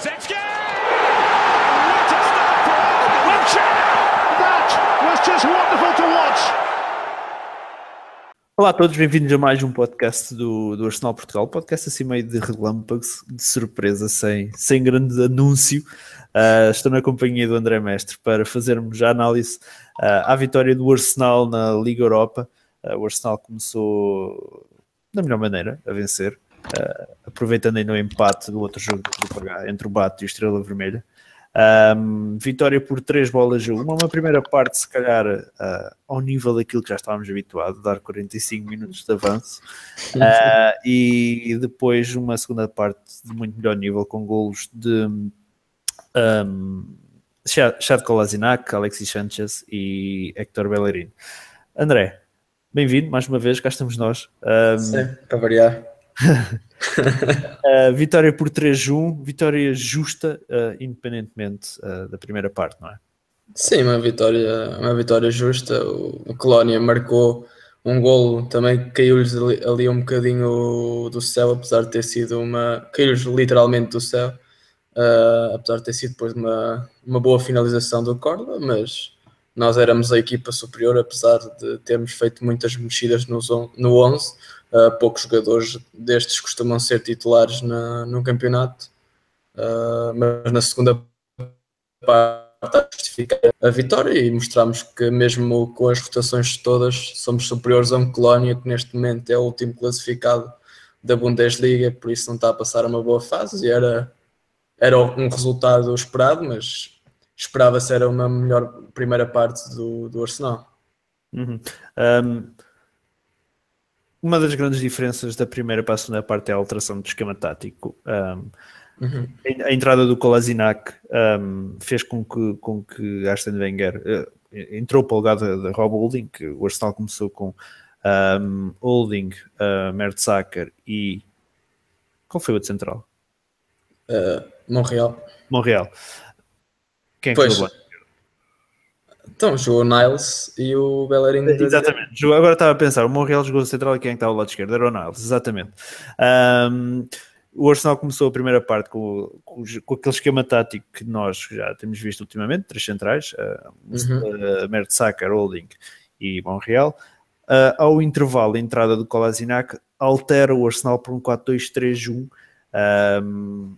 What a start for! That was just wonderful to watch. Olá a todos, bem-vindos a mais um podcast do, do Arsenal Portugal, podcast assim meio de relâmpagos, de surpresa, sem, sem grande anúncio. Uh, estou na companhia do André Mestre para fazermos a análise uh, à vitória do Arsenal na Liga Europa. Uh, o Arsenal começou da melhor maneira a vencer, aproveitando ainda o empate do outro jogo do entre o Bato e o Estrela Vermelha. Um, vitória por três bolas a uma, uma primeira parte, se calhar, uh, ao nível daquilo que já estávamos habituados, dar 45 minutos de avanço, uh, e depois uma segunda parte de muito melhor nível, com golos de um, Chad Kolasinac, Alexis Sanchez e Hector Bellerin. André, bem-vindo mais uma vez, cá estamos nós. Um, Sim, para variar uh, vitória por 3-1, vitória justa, uh, independentemente uh, da primeira parte, não é? Sim, uma vitória, uma vitória justa. O, Colónia marcou um golo, também caiu-lhes ali, ali, um bocadinho do céu, apesar de ter sido uma. caiu-lhes literalmente do céu, apesar de ter sido depois uma, uma boa finalização do Córdoba, mas nós éramos a equipa superior, apesar de termos feito muitas mexidas no, no 11 Uh, poucos jogadores destes costumam ser titulares na, no campeonato, uh, mas na segunda parte justificar a vitória e mostramos que mesmo com as rotações todas somos superiores a um Colónia que neste momento é o último classificado da Bundesliga, por isso não está a passar uma boa fase. E era, era um resultado esperado, mas esperava-se era uma melhor primeira parte do, do Arsenal. Uhum. Um uma das grandes diferenças da primeira para a segunda parte é a alteração do esquema tático. Um, uhum. a, entrada do Kolasinac um, fez com que, com que Arsene Wenger uh, entrou para o lugar de, Rob Holding, que o Arsenal começou com um, Holding, uh, Mertzacker e qual foi o outro central? Uh, Montreal. Montreal. Quem é que foi? Então, jogou o Niles e o Bellerin. Exatamente. Agora estava a pensar, o Montreal jogou central e quem é estava ao lado esquerdo? Era o Niles, exatamente. Um, o Arsenal começou a primeira parte com, com, com, aquele esquema tático que nós já temos visto ultimamente, três centrais, uh, uhum. uh, Mertzacker, Holding e Montreal. Uh, ao intervalo, a entrada do Kolasinac altera o Arsenal para um 4-2-3-1 um,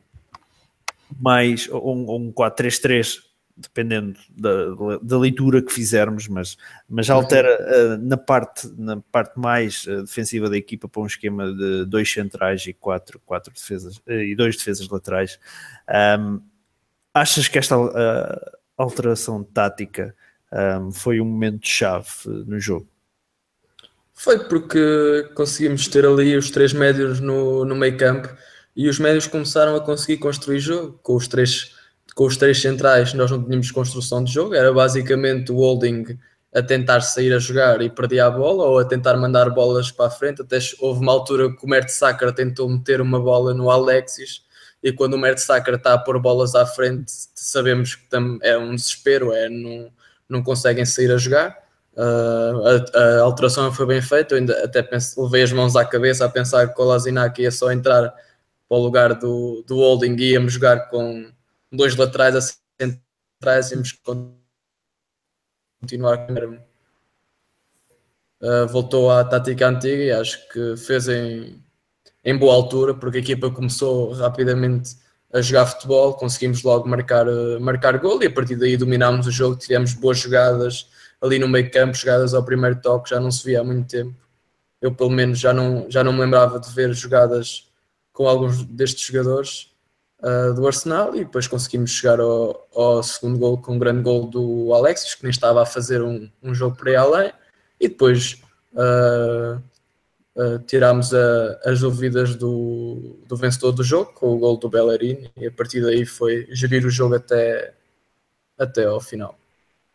mais um, um 4-3-3 dependendo da, da, leitura que fizermos, mas, mas altera uh, na, parte, na parte mais uh, defensiva da equipa para um esquema de dois centrais e quatro, quatro defesas uh, e dois defesas laterais. Um, achas que esta alteração tática um, foi um momento chave no jogo? Foi porque conseguimos ter ali os três médios no, no meio campo e os médios começaram a conseguir construir jogo com os três com os três centrais nós não tínhamos construção de jogo, era basicamente o holding a tentar sair a jogar e perdia a bola ou a tentar mandar bolas para a frente. Até houve uma altura que o Mertesacker tentou meter uma bola no Alexis e quando o Mertesacker está a pôr bolas à frente, sabemos que é um desespero, é não, não conseguem sair a jogar. Uh, a, a, alteração foi bem feita, eu ainda até pense, levei as mãos à cabeça a pensar que o Lazinac ia só entrar para o lugar do, do holding e íamos jogar com dois laterais a centrais, temos que continuar uh, voltou à tática antiga e acho que fez em, em boa altura, porque a equipa começou rapidamente a jogar futebol, conseguimos logo marcar, uh, marcar gol e a partir daí dominámos o jogo, tivemos boas jogadas ali no meio campo, jogadas ao primeiro toque, já não se via há muito tempo. Eu pelo menos já não, já não me lembrava de ver jogadas com alguns destes jogadores uh, do Arsenal e depois conseguimos chegar ao, ao, segundo gol com um grande gol do Alexis, que nem estava a fazer um, um jogo por aí além, e depois uh, uh, tirámos a, as dúvidas do, do vencedor do jogo com o gol do Bellerin e a partir daí foi gerir o jogo até, até ao final.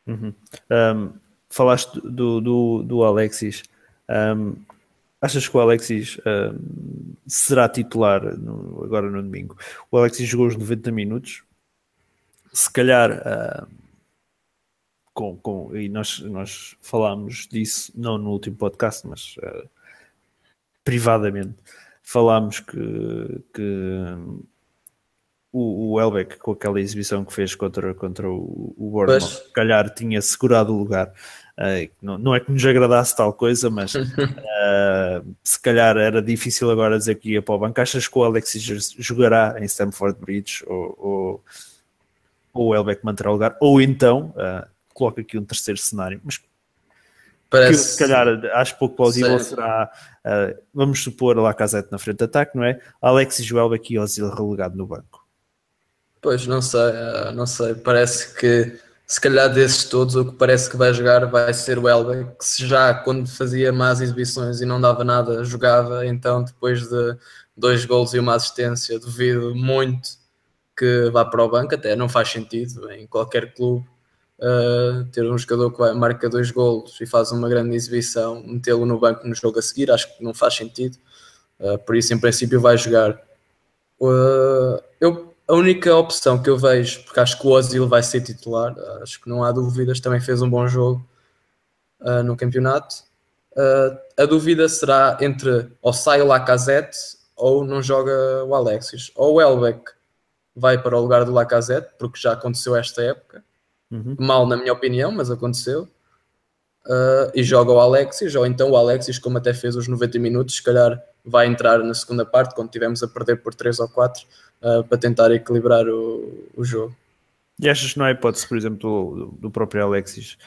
Uhum. Um, falaste do, do, do Alexis. Um, Achas que o Alexis será titular no, agora no domingo? O Alexis jogou os 90 minutos, se calhar, com, com, e nós, nós falámos disso, não no último podcast, mas uh, privadamente, falámos que, que o, o Elbeck com aquela exibição que fez contra, contra o, o Bournemouth, se calhar tinha segurado o lugar. Uh, não, não, é que nos agradasse tal coisa, mas uh, se calhar era difícil agora dizer que ia para o banco. Achas que o Alexis jogará em Stamford Bridge ou, ou, ou o Elbeck manterá o lugar? Ou então, uh, coloca aqui um terceiro cenário, mas Parece... Que, se calhar acho pouco plausível será, uh, vamos supor, a Lacazette na frente de ataque, não é? Alexis Joelbeck e Ozil relegado no banco. Pois, não sei, não sei, parece que se calhar desses todos o que parece que vai jogar vai ser o Elbeck, que já quando fazia más exibições e não dava nada, jogava, então depois de dois gols e uma assistência, duvido muito que vá para o banco, até não faz sentido em qualquer clube Uh, ter um jogador que marca dois golos e faz uma grande exibição, metê-lo no banco no jogo a seguir, acho que não faz sentido. Uh, por isso, em princípio, vai jogar. Uh, a única opção que eu vejo, porque acho que o Ozil vai ser titular, acho que não há dúvidas, também fez um bom jogo no campeonato. a dúvida será entre ou sai o Lacazette ou não joga o Alexis. Ou o Elbeck vai para o lugar do Lacazette, porque já aconteceu esta época Uhum. Mal, na minha opinião, mas aconteceu. Uh, e joga o Alexis, ou então o Alexis, como até fez os 90 minutos, se calhar vai entrar na segunda parte, quando estivermos a perder por 3 ou 4, uh, para tentar equilibrar o, o jogo. E achas que não há hipótese, por exemplo, do, do próprio Alexis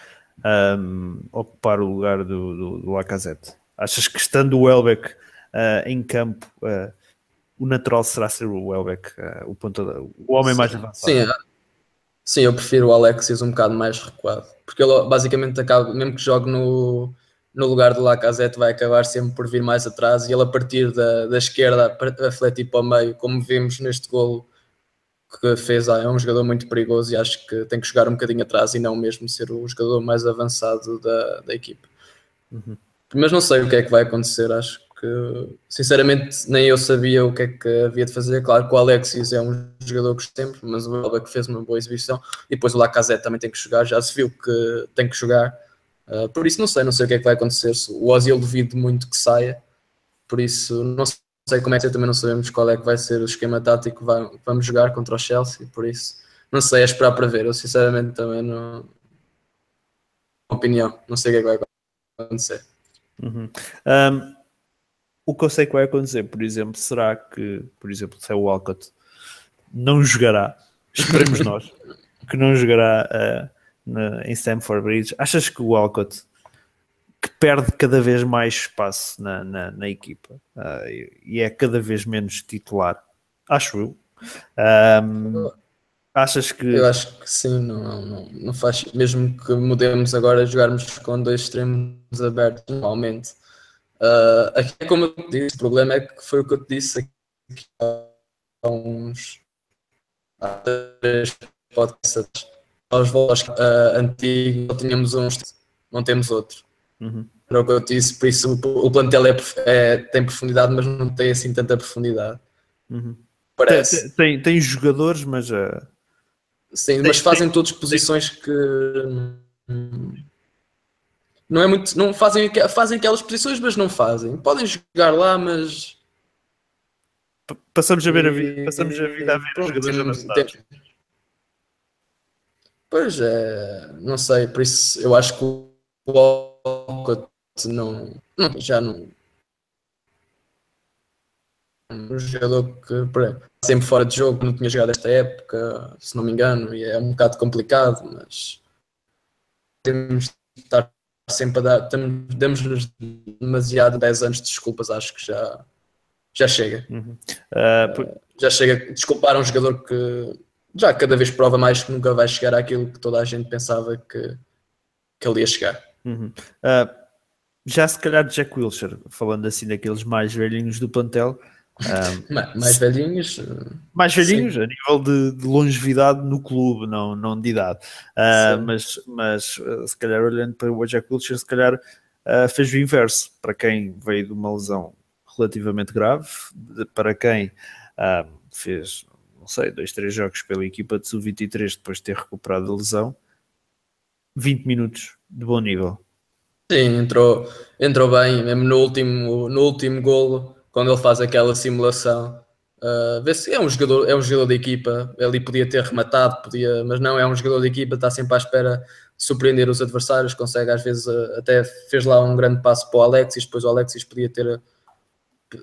um, ocupar o lugar do, do, do Lacazette? Achas que estando o Welbeck uh, em campo, uh, o natural será ser o Welbeck, uh, o, ponto, o homem mais avançado? Sim, Sim, eu prefiro o Alexis um bocado mais recuado. Porque ele basicamente acaba, mesmo que jogue no, no lugar do Lacazette, vai acabar sempre por vir mais atrás e ele a partir da, da esquerda a fletir para o meio, como vimos neste golo que fez, é um jogador muito perigoso e acho que tem que jogar um bocadinho atrás e não mesmo ser o jogador mais avançado da, da equipe. Uhum. Mas não sei o que é que vai acontecer, acho que sinceramente nem eu sabia o que é que havia de fazer. Claro que o Alexis é um jogador que sempre, mas o Elba que fez uma boa exibição e depois o Lacazette também tem que jogar, já se viu que tem que jogar. Uh, por isso não sei, não sei o que é que vai acontecer. O Ozil duvido muito que saia, por isso não sei como é que também não sabemos qual é que vai ser o esquema tático que vamos jogar contra o Chelsea, por isso não sei, é esperar para ver. Eu sinceramente também não opinião, não sei o que é que vai acontecer. Uhum. Um o que eu sei que vai acontecer, por exemplo, será que, por exemplo, se é o Walcott não jogará, esperemos nós, que não jogará uh, na, em Stamford Bridge, achas que o Walcott que perde cada vez mais espaço na, na, na equipa uh, e é cada vez menos titular, acho eu. Um, achas que. Eu acho que sim, não, não, não faz. Mesmo que mudemos agora, jogarmos com dois extremos abertos, normalmente Uh, aqui é como eu disse, o problema é que foi o que eu te disse aqui há uns há três podcasts aos voos uh, antigos, não tínhamos uns, não temos outro. Uhum. Era o que eu disse, por isso o, o plantel é, é, tem profundidade, mas não tem assim tanta profundidade. Uhum. Parece. Tem, tem, tem, jogadores, mas. Uh... Sim, tem, mas fazem todas posições que. Hum, não é muito. Não fazem, fazem aquelas posições, mas não fazem. Podem jogar lá, mas. Passamos a ver a vida, passamos a vida a ver os jogadores avançados. Pois é, não sei, por isso eu acho que o Walcott não, não já não um jogador que sempre fora de jogo, não tinha jogado esta época, se não me engano, e é um bocado complicado, mas temos de estar sempre a dar, damos-nos demasiado 10 anos de desculpas, acho que já, já chega. Uhum. Uh, por... Já chega, desculpar um jogador que já cada vez prova mais que nunca vai chegar àquilo que toda a gente pensava que, que ele ia chegar. Uhum. Uh, já se calhar Jack Wilshere, falando assim daqueles mais velhinhos do plantel, um, mais velhinhos? Mais velhinhos, sim. a nível de, de, longevidade no clube, não, não de idade. Uh, mas, mas se calhar olhando para o Jack Wilshere, se calhar fez o inverso. Para quem veio de uma lesão relativamente grave, para quem fez, sei, dois, três jogos pela equipa de sub-23 depois de ter recuperado a lesão, 20 minutos de bom nível. Sim, entrou, entrou bem, mesmo no último, no último golo quando ele faz aquela simulação, Uh, vê-se é um jogador, é um jogador da equipa, ele podia ter rematado, podia, mas não é um jogador da equipa, está sempre à espera de surpreender os adversários, consegue às vezes uh, até fez lá um grande passo para o Alexis, depois o Alexis podia ter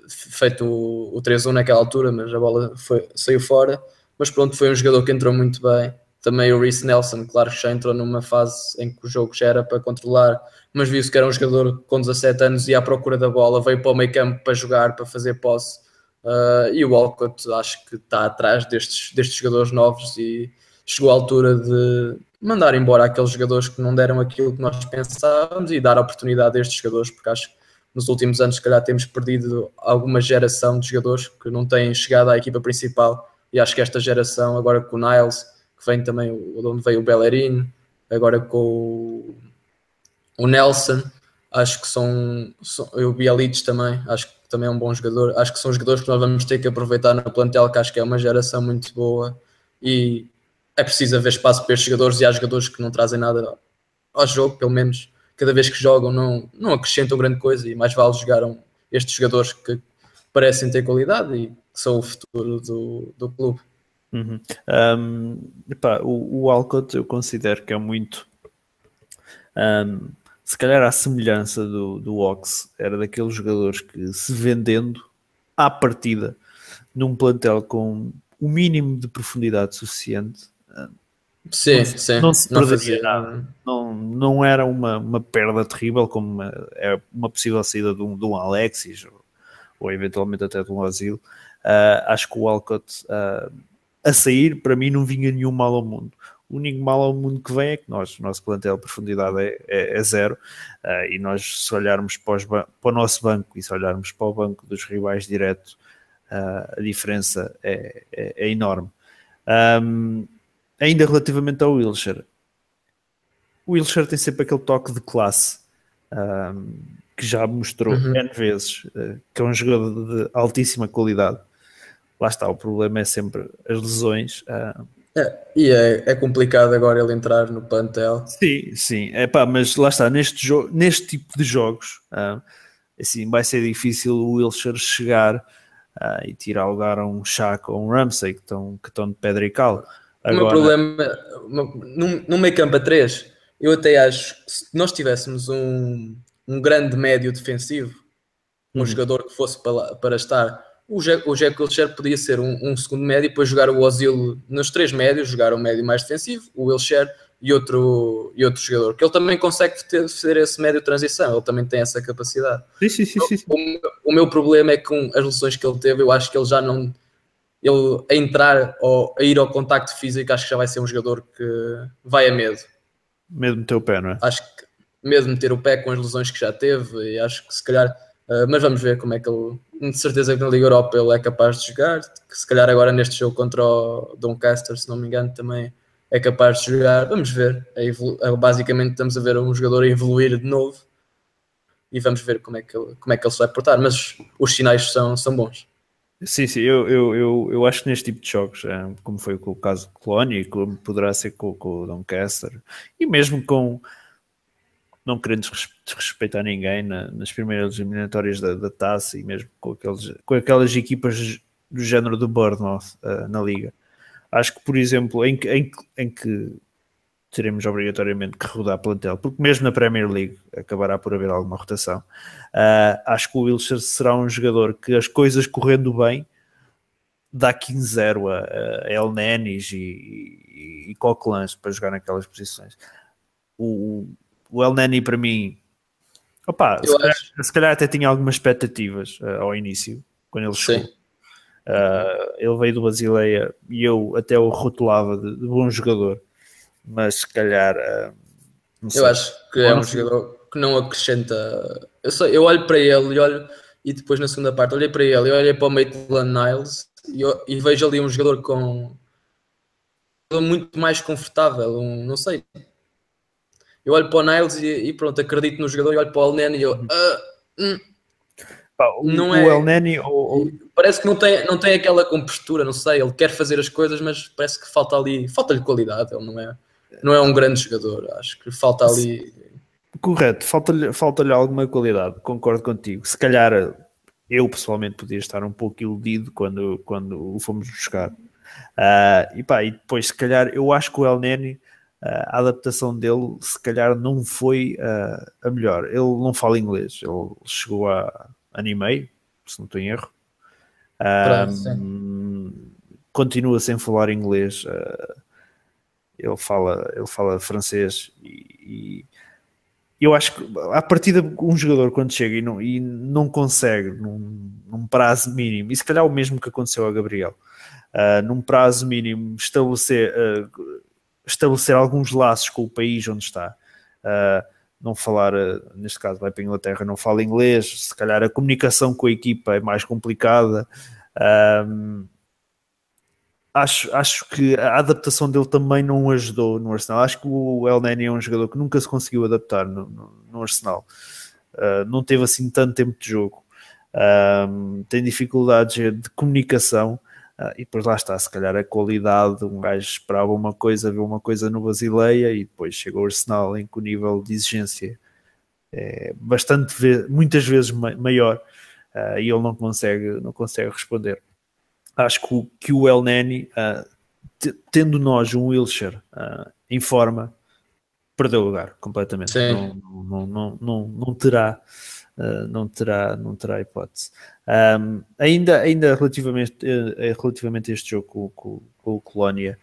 feito o, o 3-1 naquela altura, mas a bola foi, saiu fora. Mas pronto, foi um jogador que entrou muito bem. Também o Reece Nelson, claro que já entrou numa fase em que o jogo já era para controlar, mas viu-se que era um jogador com 17 anos e à procura da bola, veio para o meio campo para jogar, para fazer posse Uh, e o Walcott acho que está atrás destes, destes jogadores novos e chegou à altura de mandar embora aqueles jogadores que não deram aquilo que nós pensávamos e dar oportunidade a estes jogadores, porque acho que nos últimos anos, se calhar, temos perdido alguma geração de jogadores que não têm chegado à equipa principal. E acho que esta geração, agora com o Niles, que vem também, de onde veio o Bellerin, agora com o Nelson, acho que são, são eu Leeds também, acho que também é um bom jogador. Acho que são jogadores que nós vamos ter que aproveitar no plantel, que acho que é uma geração muito boa e é preciso haver espaço para estes jogadores e há jogadores que não trazem nada ao jogo, pelo menos cada vez que jogam não, não acrescentam grande coisa e mais vale jogar estes jogadores que parecem ter qualidade e que são o futuro do, do clube. Uhum. Um, epá, o, o Alcott eu considero que é muito um, se calhar à semelhança do, do Ox, era daqueles jogadores que se vendendo à partida num plantel com o mínimo de profundidade suficiente sim, não, sim, não se perderia nada. Não, não era uma, uma perda terrível como uma, é uma possível saída de um, de um Alexis ou, ou eventualmente até de um Asilo. Uh, acho que o Alcott uh, a sair para mim não vinha nenhum mal ao mundo. O único mal ao mundo que vem é que nós, o nosso plantel de profundidade é, é, é zero uh, e nós, se olharmos para, os, para, o nosso banco e se olharmos para o banco dos rivais direto, a diferença é, é, é enorme. Um, ainda relativamente ao Wilshire, o Wilshire tem sempre aquele toque de classe um, que já mostrou uhum. N vezes uh, que é um jogador de altíssima qualidade. Lá está, o problema é sempre as lesões. Uh, é, e é, é, complicado agora ele entrar no plantel. Sim, sim. É pá, mas lá está, neste, jogo, neste tipo de jogos, uh, assim, vai ser difícil o Wilshire chegar uh, e tirar lugar a um Shaq ou um Ramsey que estão, que estão de pedra e cal. Agora... O meu problema, num, num meio campo a 3, eu até acho que se nós tivéssemos um, um grande médio defensivo, um uhum. jogador que fosse para, para estar o Jack, Wilshere podia ser um, um, segundo médio e depois jogar o Ozil nos três médios, jogar o médio mais defensivo, o Wilshere e outro, e outro jogador, que ele também consegue ter, ser esse médio de transição, ele também tem essa capacidade. Sim, sim, sim, sim. O, o, meu problema é que com as lesões que ele teve, eu acho que ele já não. Ele a entrar ou a ir ao contacto físico, acho que já vai ser um jogador que vai a medo. Medo de meter o pé, não é? Acho que medo de meter o pé com as lesões que já teve, e acho que se calhar. Uh, mas vamos ver como é que ele de certeza que na Liga Europa ele é capaz de jogar, que se calhar agora neste jogo contra o Doncaster, se não me engano, também é capaz de jogar. Vamos ver. É é, basicamente estamos a ver um jogador a evoluir de novo e vamos ver como é que ele, como é que ele se vai portar, mas os sinais são, são bons. Sim, sim, eu, eu, eu, eu acho que neste tipo de jogos, é, como foi com o caso de Colónia e como poderá ser com, com o Doncaster, e mesmo com não querendo desrespeitar ninguém na, nas primeiras eliminatórias da, da taça e mesmo com, aqueles, com aquelas equipas do género do Bournemouth uh, na liga. Acho que, por exemplo, em, em, em que teremos obrigatoriamente que rodar plantel, porque mesmo na Premier League acabará por haver alguma rotação. Uh, acho que o Wilshire será um jogador que as coisas correndo bem dá 15-0 a, a El Nenis e, e, e Coquelins para jogar naquelas posições. O, o El Nani para mim, opa, se calhar, se, calhar, até tinha algumas expectativas uh, ao início, quando ele chegou. Uh, ele veio do Basileia e eu até o rotulava de, de bom jogador, mas se calhar. Uh, eu acho que é um jogador que não acrescenta. Eu, sei, eu olho para ele e olho, e depois na segunda parte olhei para ele, e olhei para o Maitland Niles e, eu, e vejo ali um jogador com muito mais confortável, um, não sei, eu olho para o Niles e, e pronto, acredito no jogador e olho para o Elneny e eu. Uh, hum, o, não é, o Elneny ou, ou... parece que não tem, não tem aquela compostura, não sei, ele quer fazer as coisas, mas parece que falta ali, falta-lhe qualidade, ele não é, não é um grande jogador, acho que falta ali. Correto, falta-lhe falta alguma qualidade, concordo contigo. Se calhar eu pessoalmente podia estar um pouco iludido quando, quando o fomos buscar. Uh, e pá, e depois se calhar eu acho que o El Neni, uh, a adaptação dele se calhar não foi uh, a melhor. Ele não fala inglês, ele chegou a anime, se não estou em erro. Um, continua sem falar inglês. Ele fala, ele fala francês e, e eu acho que a partida um jogador quando chega e não, e não consegue num, num, prazo mínimo, e se calhar o mesmo que aconteceu a Gabriel, uh, num prazo mínimo estabelecer, uh, estabelecer alguns laços com o país onde está, uh, não falar, neste caso vai para a Inglaterra, não fala inglês, se calhar a comunicação com a equipa é mais complicada acho, acho que a adaptação dele também não ajudou no Arsenal. Acho que o El Neni é um jogador que nunca se conseguiu adaptar no, no, no Arsenal. Uh, não teve assim tanto tempo de jogo. Uh, tem dificuldades de comunicação. Uh, e depois lá está, se calhar a qualidade, um gajo esperava uma coisa, viu uma coisa no Basileia e depois chega ao Arsenal em que o nível de exigência é bastante, muitas vezes maior uh, e ele não consegue, não consegue responder acho que o, que o El Neni, uh, tendo nós um Wilshire uh, em forma, perdeu lugar completamente. Não, não, não, não, não, terá. Uh, não terá, não terá hipótese. Um, ainda, ainda relativamente, relativamente a este jogo com, com, com o Colónia,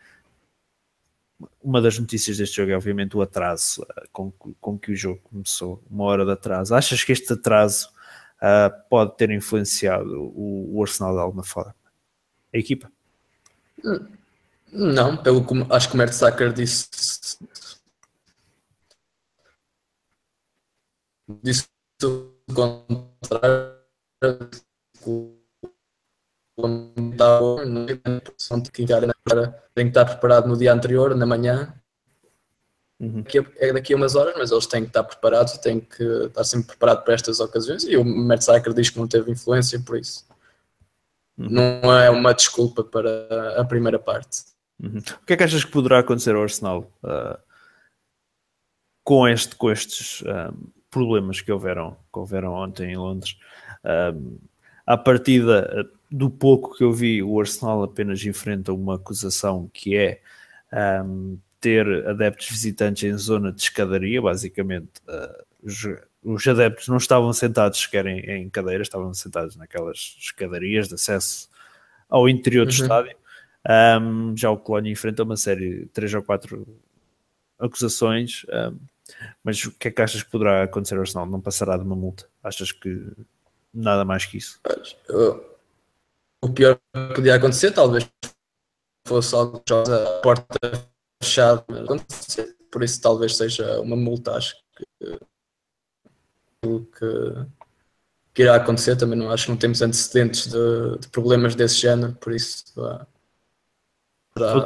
uma das notícias deste jogo é obviamente o atraso uh, com, com que o jogo começou, uma hora de atraso. Achas que este atraso uh, pode ter influenciado o, o Arsenal de alguma forma? A equipa? Não, pelo que acho que o Mertzacker disse disse o contrário tem que estar preparado no dia anterior, na manhã uhum. é daqui a umas horas, mas eles têm que estar preparados e têm que estar sempre preparados para estas ocasiões e o Mertzacker diz que não teve influência por isso Uhum. Não é uma desculpa para a primeira parte. Uhum. O que é que achas que poderá acontecer ao Arsenal uh, com, este, com estes um, ah, problemas que houveram, que houveram ontem em Londres? Um, à partida do pouco que eu vi, o Arsenal apenas enfrenta uma acusação que é um, ter adeptos visitantes em zona de escadaria, basicamente. Uh, os adeptos não estavam sentados sequer em, em cadeiras, estavam sentados naquelas escadarias de acesso ao interior do uhum. estádio. Um, já o Colónia enfrenta uma série, três ou quatro acusações, um, mas o que é que achas que poderá acontecer ao Arsenal? Não passará de uma multa? Achas que nada mais que isso? O pior que podia acontecer talvez fosse algo que a porta fechada, por isso talvez seja uma multa, acho que que, que irá acontecer. Também não acho que não temos antecedentes de, de problemas desse género, por isso. para...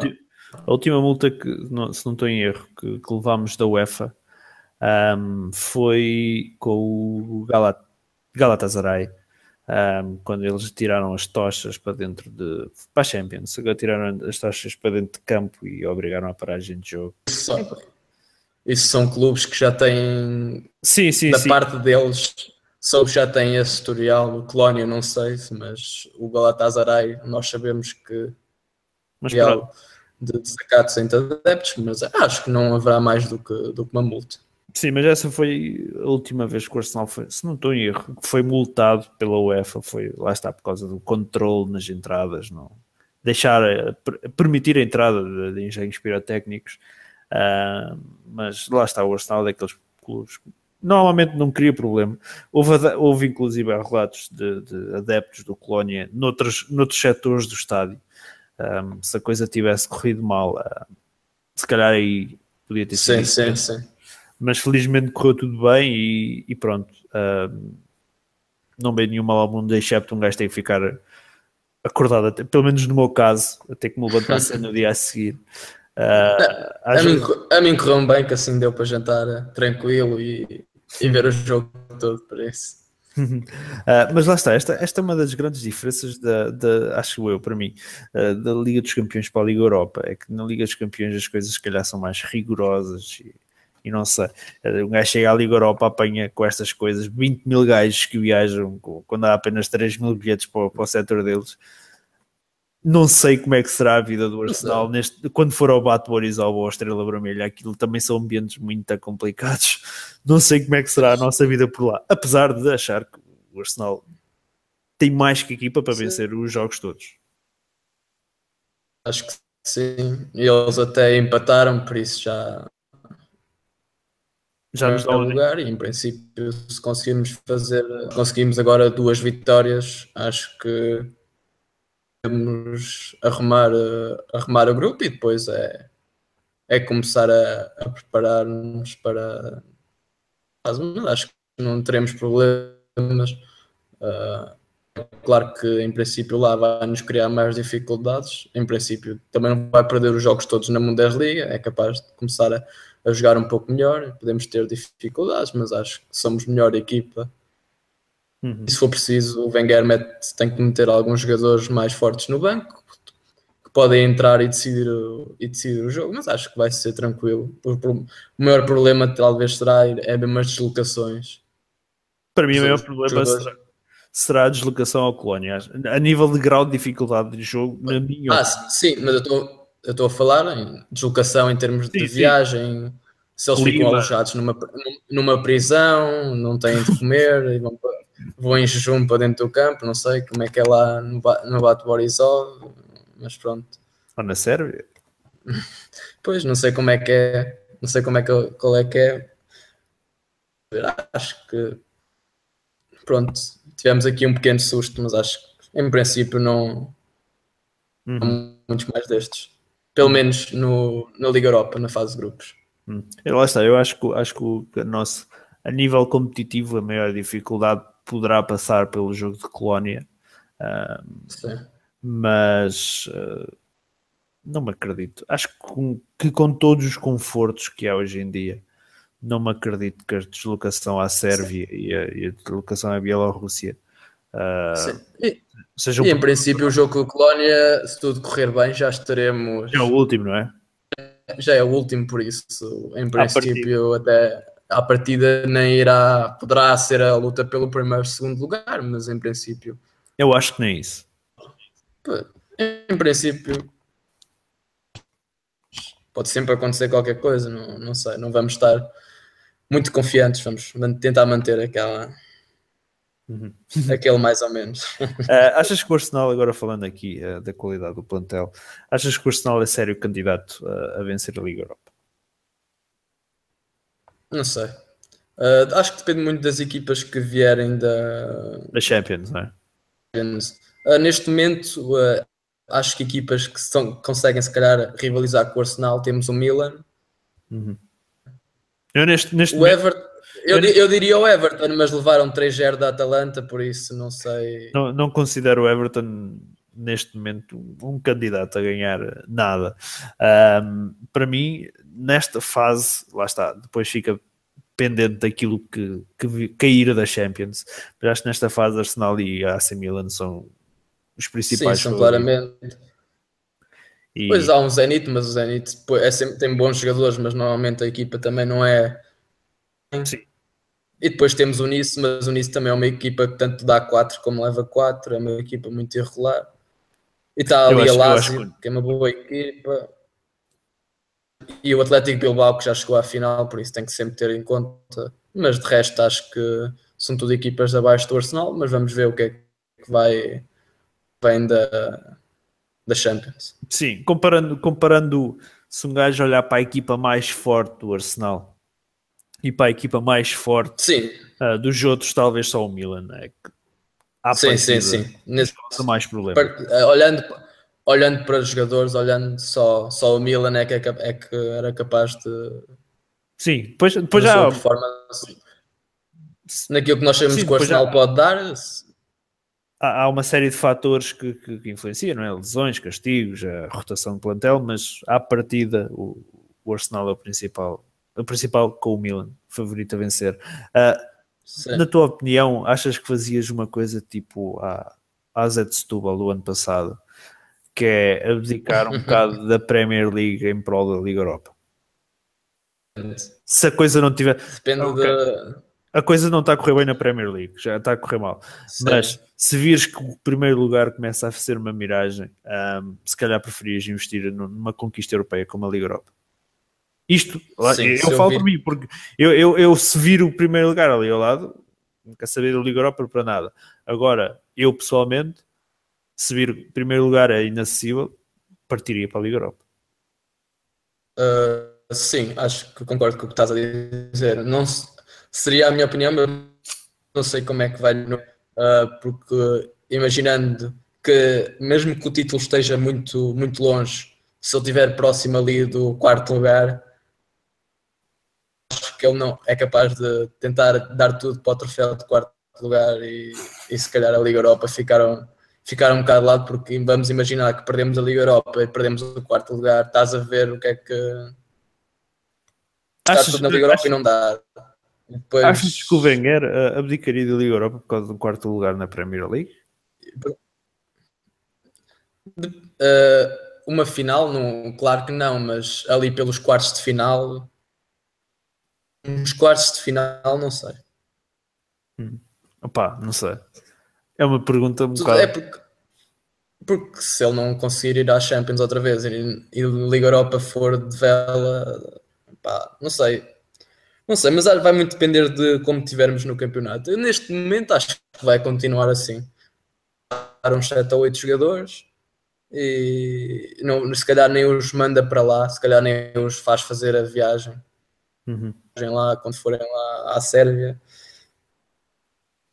A última multa que, se não estou em erro, que, que levámos da UEFA um, foi com o Galat, Galatasaray. Um, quando eles tiraram as tochas para dentro de para a Champions, tiraram as tochas para dentro de campo e obrigaram a paragem de jogo. Isso, isso são clubes que já têm, sim, sim, da sim. parte deles, só já têm esse historial. O Colónia, não sei, mas o Galatasaray, nós sabemos que mas algo de desacato sem adeptos, mas acho que não haverá mais do que, do que uma multa. Sim, mas essa foi a última vez que o Arsenal foi, se não estou em erro, foi multado pela UEFA, foi, lá está, por causa do controle nas entradas, não deixar, eh, permitir a entrada de, de engenhos pirotécnicos Uh, mas lá está, o Arsenal é daqueles clubes normalmente não cria problema. Houve, houve inclusive relatos de, de, adeptos do Colónia noutros, noutros setores do estádio. Um, se a coisa tivesse corrido mal, uh, se calhar aí podia ter sido. Sim, sim, sim. Mas felizmente correu tudo bem e, e pronto. Não veio nenhum mal ao mundo, excepto um gajo ter que ficar acordado, até, pelo menos no meu caso, até que me levantasse no dia a seguir. Uh, a, mim, a mim correu bem que assim deu para jantar eh, tranquilo e, e ver o jogo todo, por isso. Uh, mas lá está, esta, esta é uma das grandes diferenças da, da acho eu, para mim, uh, da Liga dos Campeões para a Liga Europa. É que na Liga dos Campeões as coisas, se calhar, são mais rigorosas e, e não sei. Um gajo chega à Liga Europa, apanha com estas coisas 20 mil gajos que viajam quando há apenas 3 mil bilhetes para, para o setor deles. Não sei como é que será a vida do Arsenal neste, quando for ao Bate Borisov ou ao Estrela Vermelha. Aquilo também são ambientes muito complicados. Não sei como é que será a nossa vida por lá. Apesar de achar que o Arsenal tem mais que equipa para sim. vencer os jogos todos. Acho que sim. Eles até empataram, por isso já. Já nos dá lugar. E em princípio, se conseguirmos fazer, conseguimos agora duas vitórias, acho que podemos arrumar, arrumar o grupo e depois é, é começar a, a preparar-nos para. Acho que não teremos problemas. Uh, claro que em princípio lá vai nos criar mais dificuldades. Em princípio também não vai perder os jogos todos na Bundesliga, é capaz de começar a, a jogar um pouco melhor. Podemos ter dificuldades, mas acho que somos melhor equipa Uhum. Se for preciso, o Wenger mete, tem que meter alguns jogadores mais fortes no banco que podem entrar e decidir, o, e decidir o jogo, mas acho que vai ser tranquilo. O, o maior problema talvez será é mesmo as deslocações. Para mim, o maior problema será, será, a deslocação ao Colónia. A nível de grau de dificuldade de jogo, na minha Ah, sim, mas eu estou a falar em deslocação em termos sim, de viagem. Sim. Se eles Clima. ficam alojados numa, numa prisão, não têm de comer e vão para vou em jejum para dentro do campo, não sei como é que é lá no, no Bate Borisov, mas pronto. Ou na Sérvia? Pois, não sei como é que é, não sei como é que, qual é que é. Acho que pronto, tivemos aqui um pequeno susto, mas acho que em princípio não, uhum. não muitos mais destes. Pelo menos no, na Liga Europa, na fase de grupos. Hum. Lá está, eu acho que, acho que o nosso, a nível competitivo, a maior dificuldade poderá passar pelo jogo de Colónia, uh, mas uh, não me acredito. Acho que com, que com, todos os confortos que há hoje em dia, não me acredito que a deslocação à Sérvia e a, e a, deslocação à Bielorrússia uh, e, seja um e em princípio o jogo de Colónia, se tudo correr bem, já estaremos. É o último, não é? Já é o último, por isso, em princípio, até à partida nem irá, poderá ser a luta pelo primeiro, segundo lugar, mas em princípio. Eu acho que nem isso. Em princípio, pode sempre acontecer qualquer coisa, não, não sei, não vamos estar muito confiantes, vamos tentar manter aquela. Uhum. Aquele mais ou menos. Uh, achas que o Arsenal, agora falando aqui uh, da qualidade do plantel, achas que o Arsenal é sério candidato uh, a vencer a Liga Europa? Não sei. Uh, acho que depende muito das equipas que vierem da, da Champions, não é? Uh, neste momento, uh, acho que equipas que são, conseguem, se calhar, rivalizar com o Arsenal, temos o Milan. Uhum. Eu neste, neste o Everton, eu, eu, eu, diria o Everton, mas levaram 3-0 da Atalanta, por isso não sei. Não, não considero o Everton neste momento um candidato a ganhar nada. Um, para mim, nesta fase, lá está, depois fica pendente daquilo que, que cair da Champions. Mas acho que nesta fase Arsenal e AC Milan são os principais. Sim, são claramente. E... Pois há um Zenit, mas o Zenit é sempre, tem bons jogadores, mas normalmente a equipa também não é. Sim. E depois temos o Nice, mas o Nice também é uma equipa que tanto dá 4 como leva 4, é uma equipa muito irregular. E está ali a Lazio, que é uma boa equipa. E o Atlético Bilbao, que já chegou à final, por isso tem que sempre ter em conta. Mas de resto, acho que são tudo equipas abaixo do Arsenal. Mas vamos ver o que é que vai vem da, da Champions. Sim, comparando, comparando se um gajo olhar para a equipa mais forte do Arsenal e para a equipa mais forte sim. Uh, dos outros, talvez só o Milan. É que sim, sim, sim. Nesse, mais problema. Olhando, olhando para os jogadores, olhando só, só o Milan é que, é, é que era capaz de. Sim, depois, depois já. Performance, naquilo que nós sabemos que o Arsenal já... pode dar. Há, há uma série de fatores que, que, que, influenciam, não é? Lesões, castigos, a rotação de plantel, mas à partida o, o Arsenal é o principal, o principal com o Milan, favorito a vencer. Uh. Na tua opinião, achas que fazias uma coisa tipo a, a Zé de Setúbal do ano passado, que é abdicar um bocado da Premier League em prol da Liga Europa? Se a coisa não tiver. Depende Ok. da. A coisa não está a correr bem na Premier League, já está a correr mal. Mas se vires que o primeiro lugar começa a ser uma miragem, ahm, se calhar preferias investir nu- numa conquista europeia como a Liga Europa. Isto, Sim, eu, eu falo por mim, porque eu, eu, eu se vir o primeiro lugar ali ao lado, não quero saber da Liga Europa para nada. Agora, eu pessoalmente, se vir primeiro lugar é inacessível, partiria para a Liga Europa. Uh, sim, acho que concordo com o que estás a dizer. Não se- seria a minha opinião, mas não sei como é que vai, uh, porque imaginando que mesmo que o título esteja muito, muito longe, se ele estiver próximo ali do quarto lugar, acho que ele não é capaz de tentar dar tudo para o troféu de quarto lugar e, e se calhar a Liga Europa ficaram ficar um bocado de lado, porque vamos imaginar que perdemos a Liga Europa e perdemos o quarto lugar, estás a ver o que é que Achas, tudo na Liga Europa achas- e não dá. Depois, achas que o Wenger ah, abdicaria da Liga Europa por causa do quarto lugar na Premier League? uh, uma final, não, claro que não, mas ali pelos quartos de final, uns quartos de final, não sei. Opá, não sei. É uma pergunta um bocado. É porque, porque se ele não conseguir ir à Champions outra vez e, e Liga Europa for de vela, pá, não sei. Não sei, mas vai muito depender de como tivermos no campeonato. Eu, neste momento acho que vai continuar assim. Dar uns 7 ou 8 jogadores e não, se calhar nem os manda para lá, se calhar nem os faz fazer a viagem Uhum. lá quando forem lá à Sérvia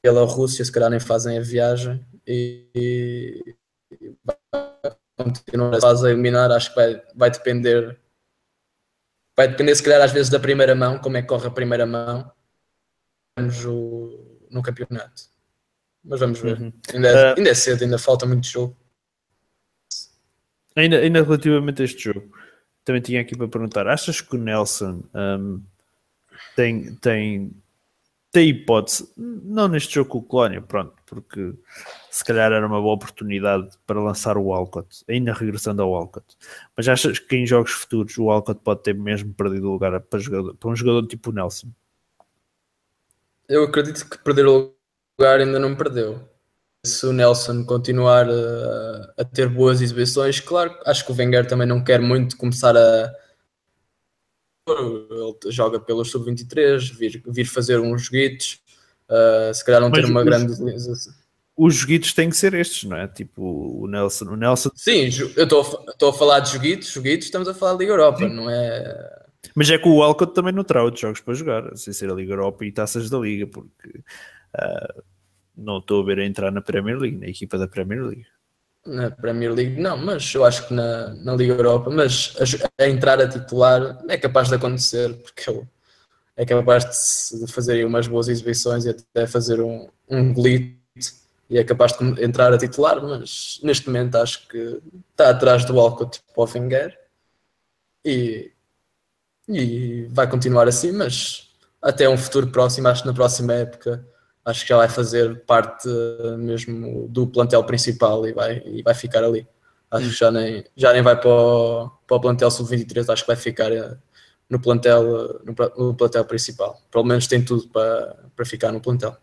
pela Rússia, se calhar nem fazem a viagem e, e continuar a fase a eliminar, acho que vai, vai depender vai depender se calhar às vezes da primeira mão, como é que corre a primeira mão. O, no campeonato. Mas vamos ver. Uhum. ainda, é- Uh, ainda é cedo, ainda falta muito jogo. Ainda, ainda relativamente a este jogo, também tinha aqui para perguntar: achas que o Nelson hum, tem, tem, tem hipótese, não neste jogo com o Colónia, pronto, porque se calhar era uma boa oportunidade para lançar o Walcott, ainda regressando ao Walcott, mas achas que em jogos futuros o Walcott pode ter mesmo perdido lugar para, jogador, para um jogador tipo Nelson? Eu acredito que perder o lugar ainda não perdeu. Se o Nelson continuar a, a ter boas exibições, claro, acho que o Wenger também não quer muito começar a. Ele joga pelos sub-23, vir, vir fazer uns joguitos, uh, se calhar não Mas ter uma os- grande utilização. Os joguitos têm que ser estes, não é? Tipo o Nelson, o Nelson, Sim, eu estou a falar de joguitos, joguitos, estamos a falar de Liga Europa, não é. mas é que o Walcott também não terá outros jogos para jogar, sem ser a Liga Europa e taças da Liga, porque ah, não estou a ver a entrar na Premier League, na equipa da Premier League. Na Premier League, não, mas eu acho que na, na Liga Europa, mas a, a entrar a titular é capaz de acontecer, porque ele é capaz de, de fazer umas boas exibições e até fazer um, um glitch e é capaz de entrar a titular, mas neste momento acho que está atrás do o Wenger e, e vai continuar assim, mas até um futuro próximo, acho que na próxima época acho que já vai fazer parte eh, mesmo do plantel principal e vai, e vai ficar ali. Acho que já nem, já nem vai para o, para o plantel sub-23, acho que vai ficar eh, no plantel, eh, no, plantel principal. Pelo menos tem tudo para, para ficar no plantel.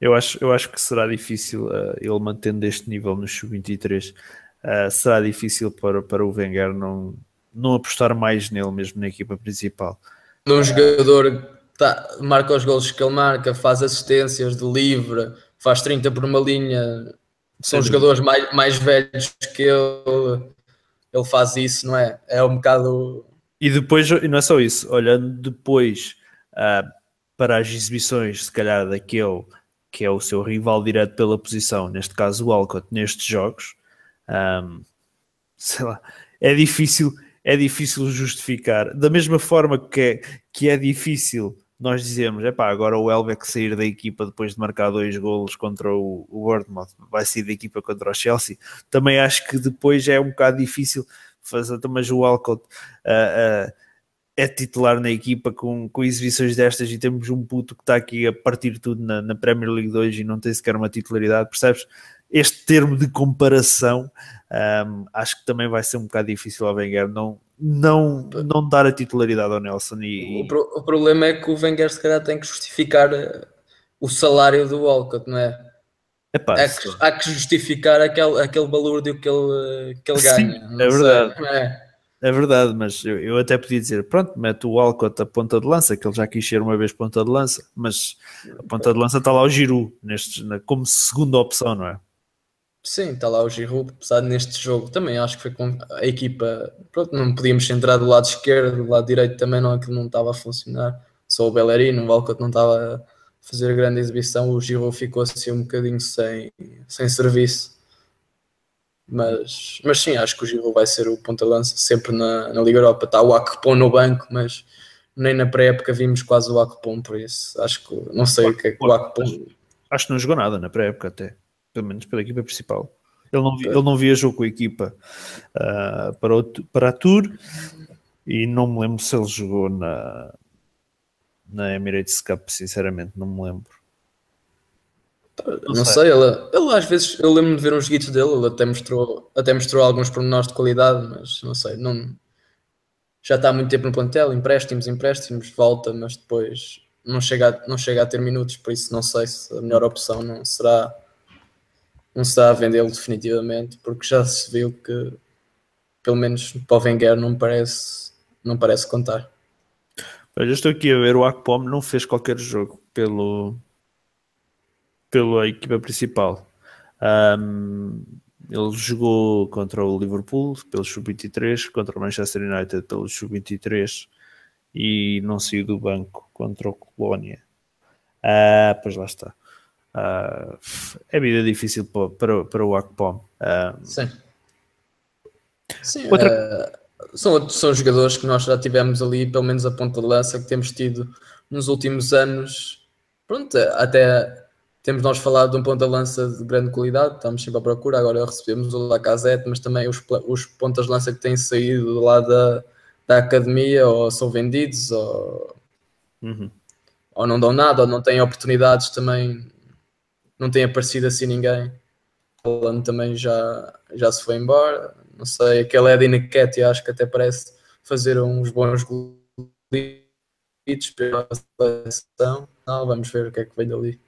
Eu acho, eu acho que será difícil ah, ele mantendo este nível no sub-23, ah, será difícil para, para o Wenger não, não apostar mais nele mesmo na equipa principal. Num jogador que tá, marca os golos que ele marca, faz assistências de livre, faz 30 por uma linha, são Sem jogadores mais, mais velhos que ele, ele faz isso, não é? É um bocado E depois, e não é só isso, olhando depois ah, para as exibições, se calhar daquele que é o seu rival direto pela posição, neste caso o Alcott, nestes jogos, ahm, sei lá, é difícil, é difícil justificar. Da mesma forma que é, que é difícil nós dizemos, é pá, agora o Elbeck sair da equipa depois de marcar dois golos contra o, o Bournemouth, vai sair da equipa contra o Chelsea. Também acho que depois é um bocado difícil fazer, mas o Alcott ah, ah, é titular na equipa com, com exibições destas e temos um puto que está aqui a partir tudo na, na Premier League 2 e não tem sequer uma titularidade, percebes? este termo de comparação, um, acho que também vai ser um bocado difícil ao Wenger não, não, não dar a titularidade ao Nelson. E, o, pro, o, problema é que o Wenger se calhar tem que justificar eh, o salário do Walcott, não é? Epá, há, que, há que justificar aquele, aquele balúrdio que ele, que ele Sim, ganha. É verdade. Sei, é? é? verdade, mas eu, eu, até podia dizer: pronto, mete o Walcott a ponta de lança, que ele já quis ser uma vez ponta de lança, mas a ponta de lança está lá o Giroud, neste, na, como segunda opção, não é? Sim, está lá o Giroud, apesar de neste jogo também acho que foi com a equipa, pronto, não podíamos entrar do lado esquerdo, do lado direito também não, aquilo não estava a funcionar, só o Bellerino, o Walcott não estava a fazer grande exibição, o Giroud ficou assim um bocadinho sem, sem serviço, mas, mas sim, acho que o Giroud vai ser o ponta-lança sempre na, na Liga Europa, está o Akpom no banco, mas nem na pré-época vimos quase o Akpom, por isso acho que, não sei o que é que o Akpom... Acho que não jogou nada na pré-época até pelo menos pela equipa principal. Ele não, ele não viajou com a equipa uh, para, o, para a Tour e não me lembro se ele jogou na, na Emirates Cup, sinceramente, não me lembro. Não, não sei, sei ele, ele, às vezes eu lembro de ver uns guitos dele, ele até mostrou, até mostrou alguns pormenores de qualidade, mas não sei, não, já está há muito tempo no plantel, empréstimos, empréstimos, volta, mas depois não chega, a, não chega a ter minutos, por isso não sei se a melhor opção não será não se dá a vendê-lo definitivamente, porque já se viu que, pelo menos para o Wenger, não parece, não parece contar. Eu estou aqui a ver, o Akpom não fez qualquer jogo pelo, pela equipa principal. Um, ele jogou contra o Liverpool pelo Sub-23, contra o Manchester United pelo Sub-23 e não saiu do banco contra o Colónia. Ah, pois lá está. Uh, é vida difícil para, para, para o Akpom. Uh, Sim. Sim outra... uh, são, são jogadores que nós já tivemos ali, pelo menos a ponta de lança, que temos tido nos últimos anos. Pronto, até temos nós falado de um ponta de lança de grande qualidade, estamos sempre à procura. Agora recebemos o Lacazette, mas também os, os pontas de lança que têm saído lá da, da academia ou são vendidos ou, uhum. ou não dão nada ou não têm oportunidades também não tem aparecido assim ninguém. Holland também já, já se foi embora. Não sei, aquele Eddie Nketiah acho que até parece fazer uns bons glitches pela seleção. Não, vamos ver o que é que vem dali.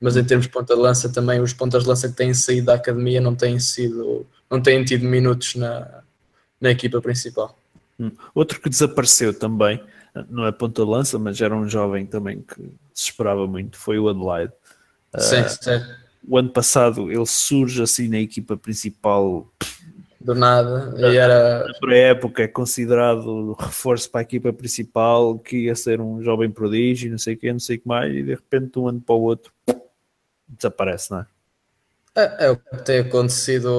Mas em termos de ponta de lança também, os pontas de lança que têm saído da academia não têm sido, não têm tido minutos na, na equipa principal. Hum. Outro que desapareceu também, não é ponta de lança, mas era um jovem também que se esperava muito, foi o Adelaide. Sim, uh. O ano passado ele surge assim na equipa principal do nada e era para a época é considerado reforço para a equipa principal que ia ser um jovem prodígio não sei o que, não sei o que mais e de repente de um ano para o outro desaparece, não é? É, é o que tem acontecido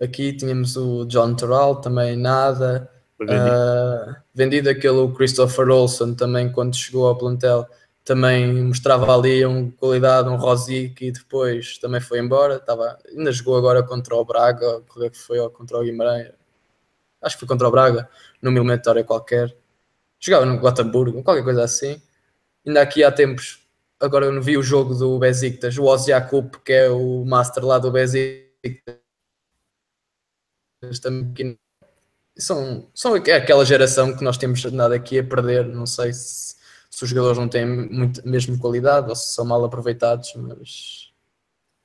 aqui, tínhamos o John Terrell também nada vendido. Uh, vendido aquele Christopher Olson também quando chegou ao plantel também mostrava ali uma qualidade, um Rosic e depois também foi embora. Estava, ainda jogou agora contra o Braga, é que foi contra o Guimarães? Acho que foi contra o Braga, numa eliminatória qualquer. Jogava no Gotemburgo, qualquer coisa assim. Ainda aqui há tempos, agora eu não vi o jogo do Besiktas, o Oz que é o master lá do Besiktas. São, são aquela geração que nós temos nada aqui a perder, não sei se se os jogadores não têm muito, mesmo qualidade ou se são mal aproveitados, mas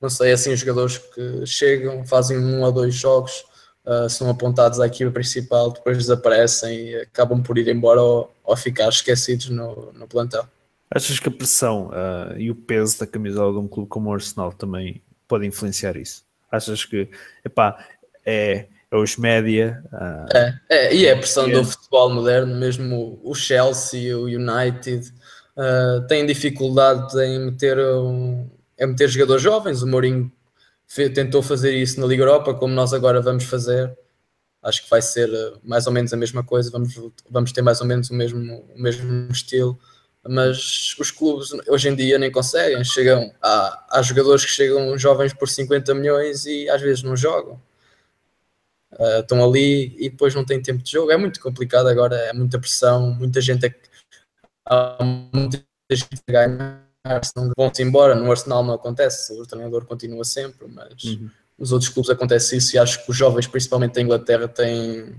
não sei, assim os jogadores que chegam, fazem um ou dois jogos, uh, são apontados à equipa principal, depois desaparecem e acabam por ir embora ou, ou ficar esquecidos no, no plantel. Achas que a pressão uh, e o peso da camisola de um clube como o Arsenal também pode influenciar isso? Achas que, epá, é, é os média. Uh, é, é, e é a pressão do futebol moderno, mesmo o Chelsea, o United, uh, têm dificuldade em meter, um, em meter jogadores jovens. O Mourinho tentou fazer isso na Liga Europa, como nós agora vamos fazer. Acho que vai ser ah, mais ou menos a mesma coisa, vamos, vamos ter mais ou menos o mesmo, o mesmo estilo. Mas os clubes hoje em dia nem conseguem. Chegam, há, há jogadores que chegam jovens por 50 milhões e às vezes não jogam uh, estão ali e depois não têm tempo de jogo. É muito complicado agora, é muita pressão, muita gente a, há muita gente a ganhar Arsenal vão-se embora, no Arsenal não acontece, o treinador continua sempre, mas Uhum. nos outros clubes acontece isso e acho que os jovens, principalmente da Inglaterra, têm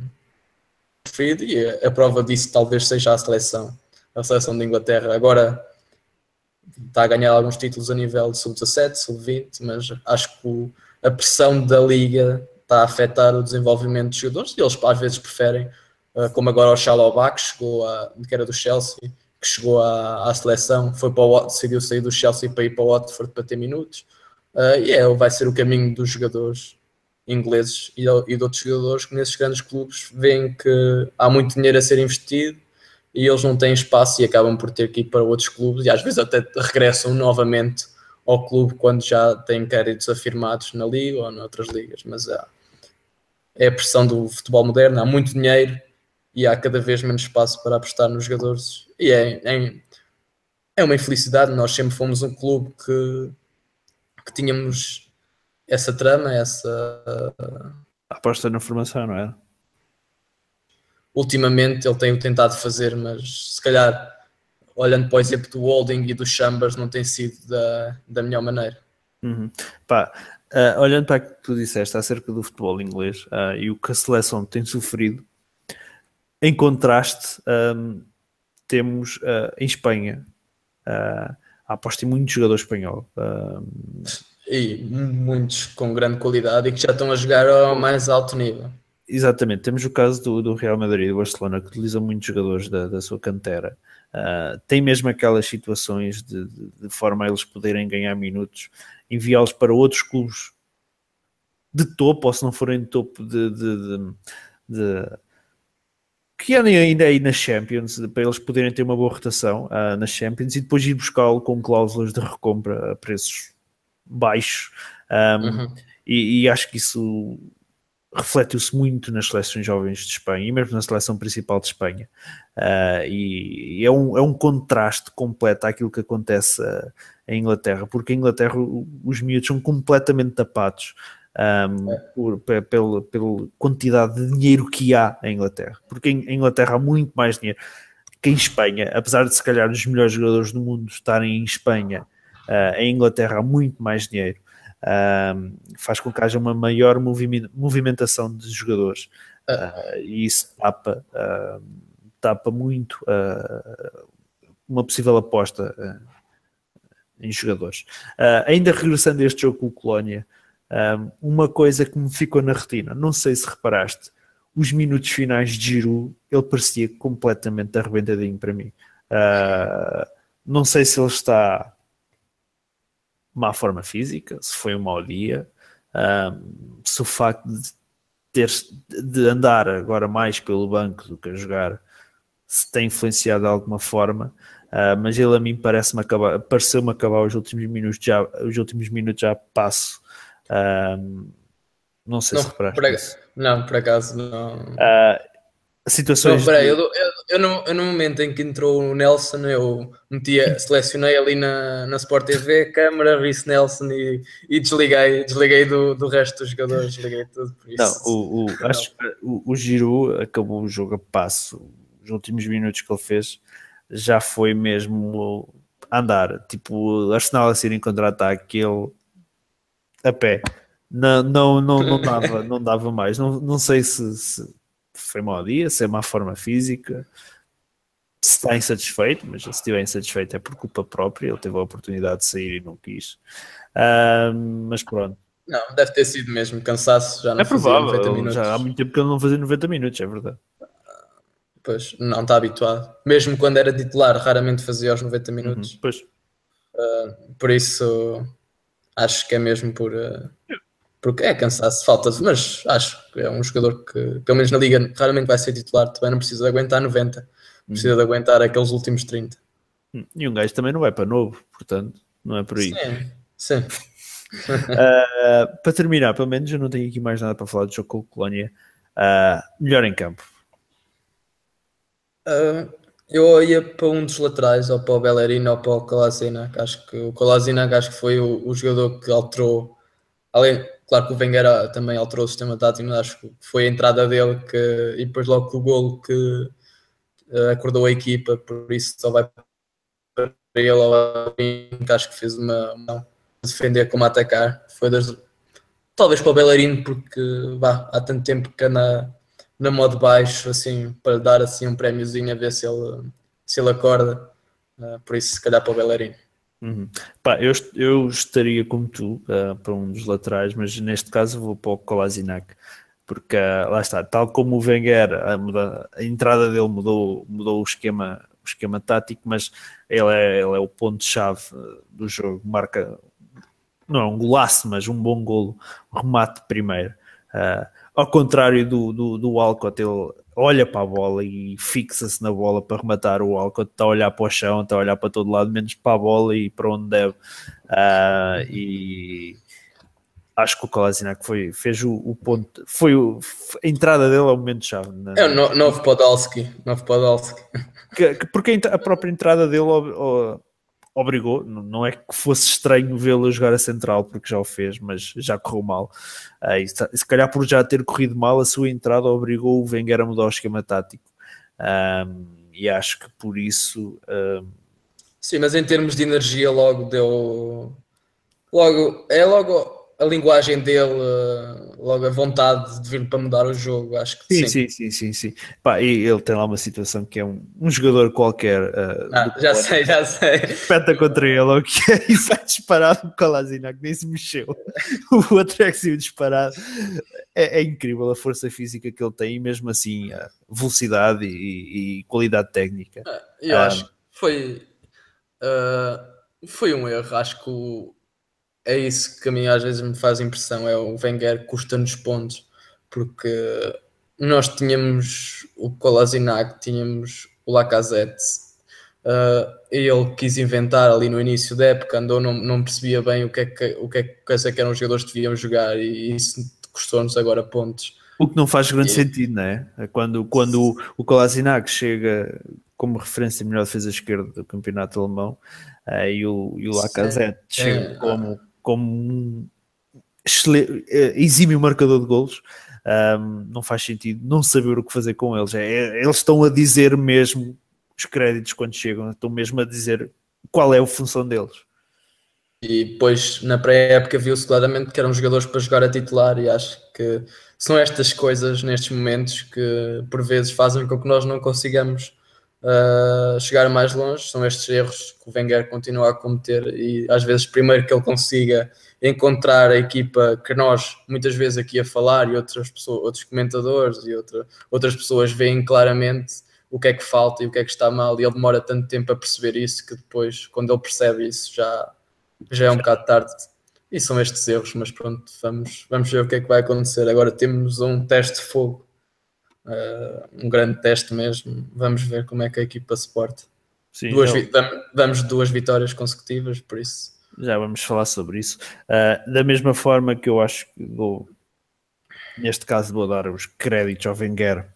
preferido e a, prova disso talvez seja a seleção, a seleção da Inglaterra. Agora está a ganhar alguns títulos a nível de sub-17, sub-20, mas acho que a pressão da liga está a afetar o desenvolvimento dos jogadores e eles às vezes preferem, uh, como agora o Chalobah, que chegou a, que era do Chelsea, que chegou à, à seleção, foi para o, decidiu sair do Chelsea para ir para o Watford para ter minutos. Uh, e é, vai ser o caminho dos jogadores ingleses e, e de outros jogadores que nesses grandes clubes veem que há muito dinheiro a ser investido e eles não têm espaço e acabam por ter que ir para outros clubes e às vezes até regressam novamente ao clube quando já têm créditos afirmados na liga ou noutras ligas, mas há, é a pressão do futebol moderno, há muito dinheiro e há cada vez menos espaço para apostar nos jogadores e é, é, é uma infelicidade, nós sempre fomos um clube que, que tínhamos essa trama, essa A aposta na formação, não é? ultimamente ele tem tentado fazer, mas se calhar olhando para o exemplo do Holding e do Chambers não tem sido da, da melhor maneira. Uhum. Pá, ah, olhando para o que tu disseste acerca do futebol inglês ah, e o que a seleção tem sofrido, em contraste, ahm, temos ah, em Espanha ah, a aposta em muito jogador espanhol. Ah, E muitos com grande qualidade e que já estão a jogar ao mais alto nível. Exatamente, temos o caso do, do Real Madrid e do Barcelona que utilizam muitos jogadores da, da sua cantera. Uh, tem mesmo aquelas situações de, de, de, forma a eles poderem ganhar minutos, enviá-los para outros clubes de topo, ou se não forem de topo, de, de, de que andem ainda aí nas Champions, para eles poderem ter uma boa rotação uh, nas Champions e depois ir buscá-lo com cláusulas de recompra a preços baixos. Um, uhum. e, e acho que isso refletiu-se muito nas seleções jovens de Espanha e mesmo na seleção principal de Espanha. Uh, e, é, um, é um contraste completo àquilo que acontece uh, em Inglaterra, porque em Inglaterra os miúdos são completamente tapados um, é. por, pela, pela quantidade de dinheiro que há em Inglaterra, porque em, em Inglaterra há muito mais dinheiro que em Espanha, apesar de se calhar os melhores jogadores do mundo estarem em Espanha, uh, em Inglaterra há muito mais dinheiro. Um, faz com que haja uma maior movimentação de jogadores uh, e isso tapa, uh, tapa muito uh, uma possível aposta em jogadores. ainda regressando a este jogo com o Colónia, uma coisa que me ficou na retina, não sei se reparaste, os minutos finais de Giroud, ele parecia completamente arrebentadinho para mim. não sei se ele está má forma física, se foi um mau dia, um, se o facto de ter de andar agora mais pelo banco do que a jogar se tem influenciado de alguma forma, uh, mas ele a mim parece-me acabar, pareceu-me acabar os últimos minutos já, os últimos minutos já passo. Não sei não, se reparaste. Por não, por acaso não. Uh, situações. Não, peraí, de... eu, eu, eu, no, eu, no, momento em que entrou o Nelson, eu metia, selecionei ali na, na Sport TV, câmera, vi-se Nelson e, e, desliguei, desliguei do, do resto dos jogadores, desliguei tudo. Por isso. Não, o, o, acho que o, o Giroud acabou o jogo a passo, os últimos minutos que ele fez já foi mesmo andar, tipo o Arsenal a ser em contra-ataque, ele a pé. Não, não, não, não, dava, não dava mais. Não, não sei se, se foi mau dia, se é má forma física, se está insatisfeito, mas se estiver insatisfeito é por culpa própria, ele teve a oportunidade de sair e não quis. Uh, mas pronto. Não, deve ter sido mesmo cansaço, já não é provável, Já há muito tempo que ele não fazia 90 minutos, é verdade. Pois, não está habituado. Mesmo quando era titular, raramente fazia aos 90 minutos. Uhum, pois. Uh, por isso, acho que é mesmo por... Uh, porque é cansaço, falta mas acho que é um jogador que, pelo menos na Liga, raramente vai ser titular, também não precisa de aguentar 90, precisa uhum. de aguentar aqueles últimos 30. E um gajo também não vai para novo, portanto, não é por aí. Sim, sim. uh, para terminar, pelo menos eu não tenho aqui mais nada para falar do jogo com o Colónia. Uh, melhor em campo. Uh, eu ia para um dos laterais, ou para o Bellerino ou para o Colasina. Acho que o Colasina acho que foi o, o jogador que alterou, além, Claro que o Wenger também alterou o sistema tático, mas acho que foi a entrada dele que, e depois logo com o golo que uh, acordou a equipa, por isso só vai ele ao fim, que acho que fez uma, uma defender como atacar. Foi das, talvez para o Bellarino, porque vá, há tanto tempo que anda na modo baixo, assim, para dar assim um prémiozinho a ver se ele, se ele acorda. Uh, por isso, se calhar para o Bellarino. Uhum. Pá, eu, eu estaria como tu uh, para um dos laterais, mas neste caso vou para o Kolasinac, porque uh, lá está, tal como o Wenger, a, muda, a entrada dele mudou, mudou o esquema, o esquema tático, mas ele é, ele é o ponto-chave do jogo, marca não é um golaço, mas um bom golo, remate primeiro. Uh, ao contrário do, do, do Alcott, ele olha para a bola e fixa-se na bola para rematar. O Alcott está a olhar para o chão, está a olhar para todo lado, menos para a bola e para onde deve. Uh, e acho que o Kolasinac foi, fez o, o ponto, foi o, a entrada dele ao momento-chave. É o novo Podolski. Novo Podolski. porque a própria entrada dele obrigou, não é que fosse estranho vê-lo jogar a central, porque já o fez, mas já correu mal. Uh, e, se calhar por já ter corrido mal, a sua entrada obrigou o Wenger a mudar o esquema tático. Um, e acho que por isso. Um... Sim, mas em termos de energia, logo deu. Logo, é logo a linguagem dele, logo a vontade de vir para mudar o jogo, acho que sim. Sim, sim, sim, sim. Pá, e ele tem lá uma situação que é um, um jogador qualquer. Uh, ah, já sei, já sei. Espeta contra ele, o que é, e sai disparado com a que nem se mexeu. o outro é que saiu disparado. É, é, incrível a força física que ele tem e mesmo assim a velocidade e, e qualidade técnica. Ah, eu ah, acho que foi, uh, foi um erro. Acho que o é isso que a mim às vezes me faz impressão, é o Wenger custa-nos pontos, porque nós tínhamos o Kolasinac, tínhamos o Lacazette, uh, e ele quis inventar ali no início da época, andou, não, não percebia bem o que é que, o que, é que, que eram os jogadores que deviam jogar, e isso custou-nos agora pontos. O que não faz grande e... sentido, não é? é quando, quando o, o Kolasinac chega como referência melhor defesa esquerda do campeonato alemão, uh, e o, e o Lacazette Sim. chega é, como como um eh, exímio marcador de golos, um, não faz sentido não saber o que fazer com eles. É, é, eles estão a dizer mesmo os créditos quando chegam, estão mesmo a dizer qual é a função deles. E depois, na pré-época, viu-se claramente que eram jogadores para jogar a titular, e acho que são estas coisas, nestes momentos, que por vezes fazem com que nós não consigamos uh, chegar mais longe. São estes erros que o Wenger continua a cometer e às vezes primeiro que ele consiga encontrar a equipa que nós muitas vezes aqui a falar e outras pessoas, outros comentadores e outra, outras pessoas veem claramente o que é que falta e o que é que está mal e ele demora tanto tempo a perceber isso que depois quando ele percebe isso já, já é um bocado tarde e são estes erros, mas pronto, vamos, vamos ver o que é que vai acontecer. Agora temos um teste de fogo uh, um grande teste mesmo. Vamos ver como é que a equipa se porta. Sim, duas, vamos duas vitórias consecutivas, por isso. Já vamos falar sobre isso. Uh, da mesma forma que eu acho que vou, neste caso, vou dar os créditos ao Wenger,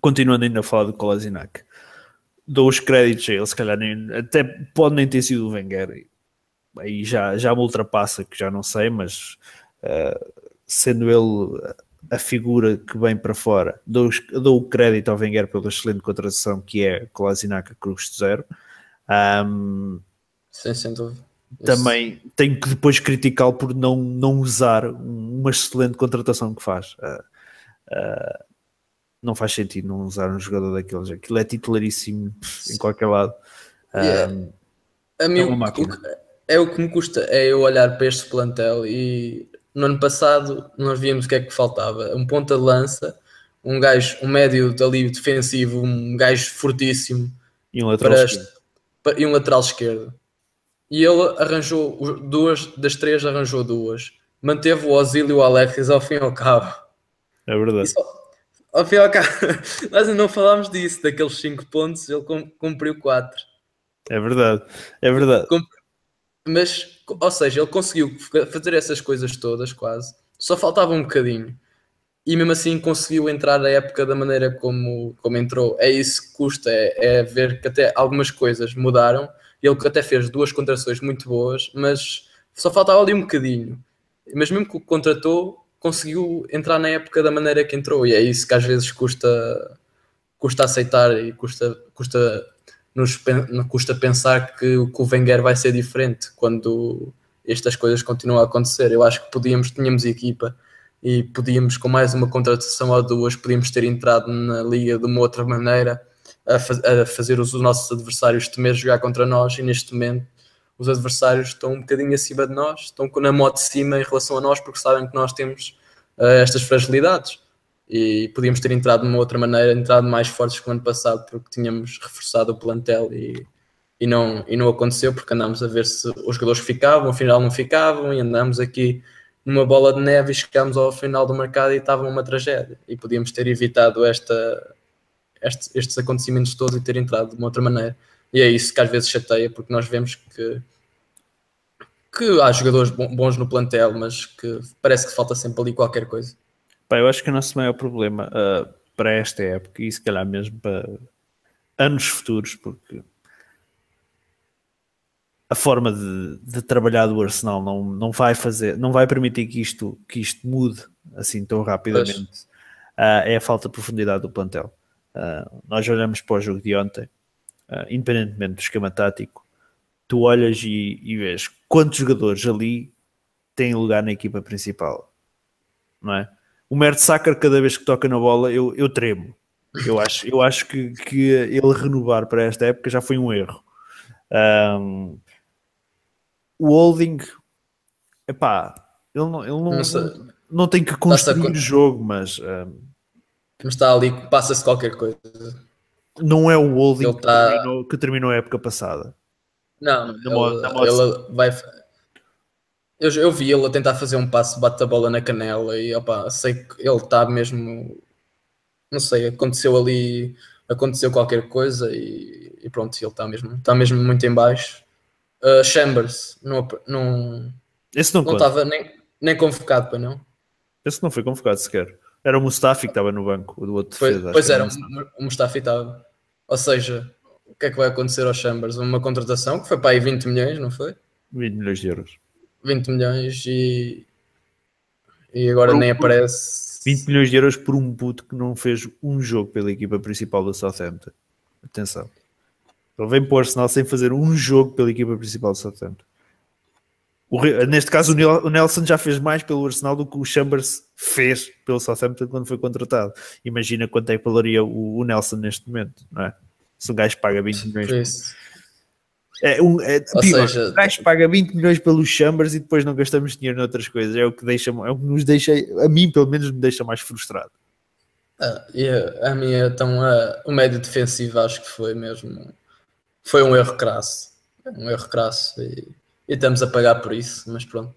continuando ainda a falar do Kolasinac. Dou os créditos a ele, se calhar nem, até pode nem ter sido o Wenger, aí já, já me ultrapassa, que já não sei, mas uh, sendo ele a figura que vem para fora. Dou, dou o crédito ao Wenger pela excelente contratação que é Kolasinac a custo zero. Um, Sim, sem dúvida. Também Isso. tenho que depois criticá-lo por não, não usar uma excelente contratação que faz. Uh, uh, não faz sentido não usar um jogador daqueles. Aquilo é titularíssimo em qualquer lado. Yeah. Um, a mim, é, o que, é o que me custa é eu olhar para este plantel e no ano passado nós víamos o que é que faltava. Um ponta de lança, um gajo, um médio ali defensivo, um gajo fortíssimo. E um lateral para, esquerdo. Para, e um lateral esquerdo. E ele arranjou duas, das três arranjou duas. Manteve o e o Alexis ao fim e ao cabo. É verdade. Só, ao fim e ao cabo, nós ainda não falámos disso, daqueles cinco pontos, ele cumpriu quatro. É verdade, é verdade. Mas ou seja, ele conseguiu fazer essas coisas todas quase, só faltava um bocadinho. E mesmo assim conseguiu entrar na época da maneira como, como entrou. É isso que custa, é, é ver que até algumas coisas mudaram. Ele até fez duas contratações muito boas, mas só faltava ali um bocadinho. Mas mesmo que o contratou, conseguiu entrar na época da maneira que entrou. E é isso que às vezes custa, custa aceitar e custa, custa nos custa pensar que, que o Wenger vai ser diferente quando estas coisas continuam a acontecer. Eu acho que podíamos, tínhamos equipa e podíamos, com mais uma contratação ou duas, podíamos ter entrado na liga de uma outra maneira, a, faz, a fazer os, os nossos adversários temer jogar contra nós e neste momento os adversários estão um bocadinho acima de nós, estão na moto de cima em relação a nós porque sabem que nós temos uh, estas fragilidades e podíamos ter entrado de uma outra maneira, entrado mais fortes que o ano passado porque tínhamos reforçado o plantel e, e, não, e não aconteceu porque andámos a ver se os jogadores ficavam, afinal não ficavam e andámos aqui numa bola de neve e chegámos ao final do mercado e estava uma tragédia e podíamos ter evitado esta, este, estes acontecimentos todos e ter entrado de uma outra maneira e é isso que às vezes chateia porque nós vemos que que há jogadores bons no plantel, mas que parece que falta sempre ali qualquer coisa. Pá, eu acho que o nosso maior problema uh, para esta época, e se calhar mesmo para anos futuros, porque a forma de, de, trabalhar do Arsenal não, não vai fazer, não vai permitir que isto, que isto mude assim tão rapidamente. Uh, é a falta de profundidade do plantel. Uh, nós olhamos para o jogo de ontem, independentemente do esquema tático, tu olhas e, e vês quantos jogadores ali têm lugar na equipa principal, não é? O Mertesacker, cada vez que toca na bola, eu, eu tremo. Eu acho, eu acho que, que ele renovar para esta época já foi um erro. Um, o Holding, epá, ele não, ele não, não, não tem que construir o jogo, mas. Um, mas está ali, passa-se qualquer coisa. Não é o Holding que, tá... terminou, que terminou a época passada. Não, na ele, na ele vai. Eu, eu vi ele a tentar fazer um passo, bate a bola na canela e opa, sei que ele está mesmo. Não sei, aconteceu ali. Aconteceu qualquer coisa e, e pronto, ele está mesmo, está mesmo muito em baixo. Uh, Chambers não, não, Esse não, estava nem, nem convocado para não. Esse não foi convocado sequer. Era o Mustafi que estava no banco, o do outro Pois, defesa, pois era, o Mustafi estava. Ou seja, o que é que vai acontecer aos Chambers? Uma contratação que foi para aí 20 milhões, não foi? 20 milhões de euros. 20 milhões e, e agora nem aparece. 20 milhões de euros por um puto que não fez um jogo pela equipa principal do Southampton. Atenção. Ele vem para o Arsenal sem fazer um jogo pela equipa principal do Southampton. O, neste caso, o Nelson já fez mais pelo Arsenal do que o Chambers fez pelo Southampton quando foi contratado. Imagina quanto é que valeria o, o Nelson neste momento, não é? se um gajo paga 20 milhões. É, um, é, pior, seja, o gajo paga 20 milhões pelos Chambers e depois não gastamos dinheiro noutras coisas. É o que deixa, é o que nos deixa, a mim pelo menos me deixa mais frustrado. Ah, a, a minha então o médio defensivo acho que foi mesmo foi um erro crasso. Um erro crasso e, e estamos a pagar por isso, mas pronto.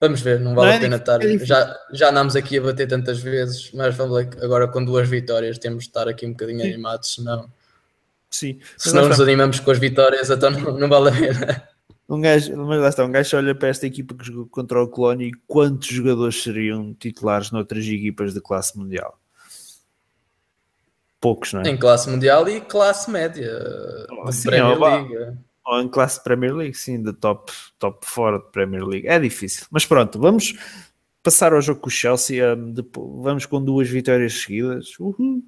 Vamos ver, não vale não é a pena estar. É já, já andámos aqui a bater tantas vezes, mas vamos agora com duas vitórias temos de estar aqui um bocadinho animados, senão Sim. Se não nos animamos com as vitórias, então não, não vale a pena. Um gajo, mas lá está, um gajo olha para esta equipa que jogou contra o Colónia e quantos jogadores seriam titulares noutras equipas de classe mundial? Poucos, não é? Em classe mundial e classe média. Oh, sim, Premier League. Ou em classe Premier League, sim, de top, top fora de Premier League. É difícil. Mas pronto, vamos passar ao jogo com o Chelsea. Um, depois, vamos com duas vitórias seguidas. Uhul.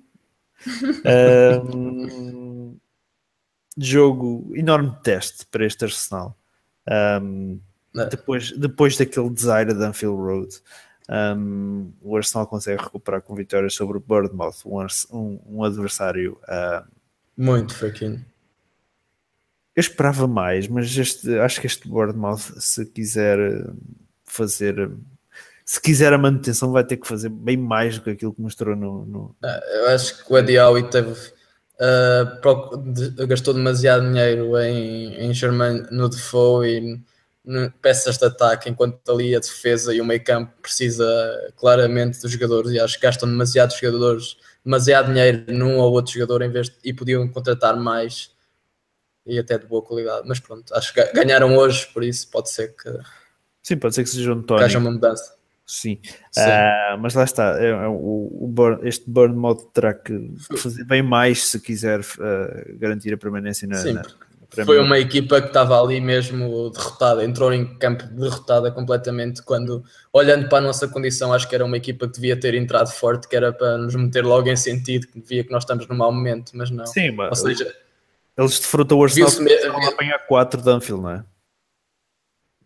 um, jogo, enorme teste para este Arsenal. Um, depois, depois daquele desaire da Anfield Road, um, o Arsenal consegue recuperar com vitórias sobre o Bournemouth, um, um, um adversário uh, muito fraquinho. Eu esperava mais, mas este, acho que este Bournemouth, se quiser fazer se quiser a manutenção, vai ter que fazer bem mais do que aquilo que mostrou no. no... Ah, eu acho que o Eddie Howe teve. Uh, gastou demasiado dinheiro em, em Germain no Defoe e peças de ataque, enquanto ali a defesa e o meio campo precisa claramente dos jogadores. E acho que gastam demasiados jogadores, demasiado dinheiro num ou outro jogador em vez de, e podiam contratar mais e até de boa qualidade. Mas pronto, acho que ganharam hoje, por isso pode ser que. Sim, pode ser que seja um Tony. Que haja uma mudança. Sim, Sim. Uh, mas lá está, é, é, o, o burn, este burn mode terá que fazer bem mais se quiser uh, garantir a permanência na, Sim, na Foi uma equipa que estava ali mesmo derrotada, entrou em campo derrotada completamente. Quando olhando para a nossa condição, acho que era uma equipa que devia ter entrado forte, que era para nos meter logo em sentido, que via que nós estamos num mau momento, mas não. Sim, mas Ou seja, Eles defrontam o Arsenal Viu-se me- estão a apanhar 4 de Anfield, não é?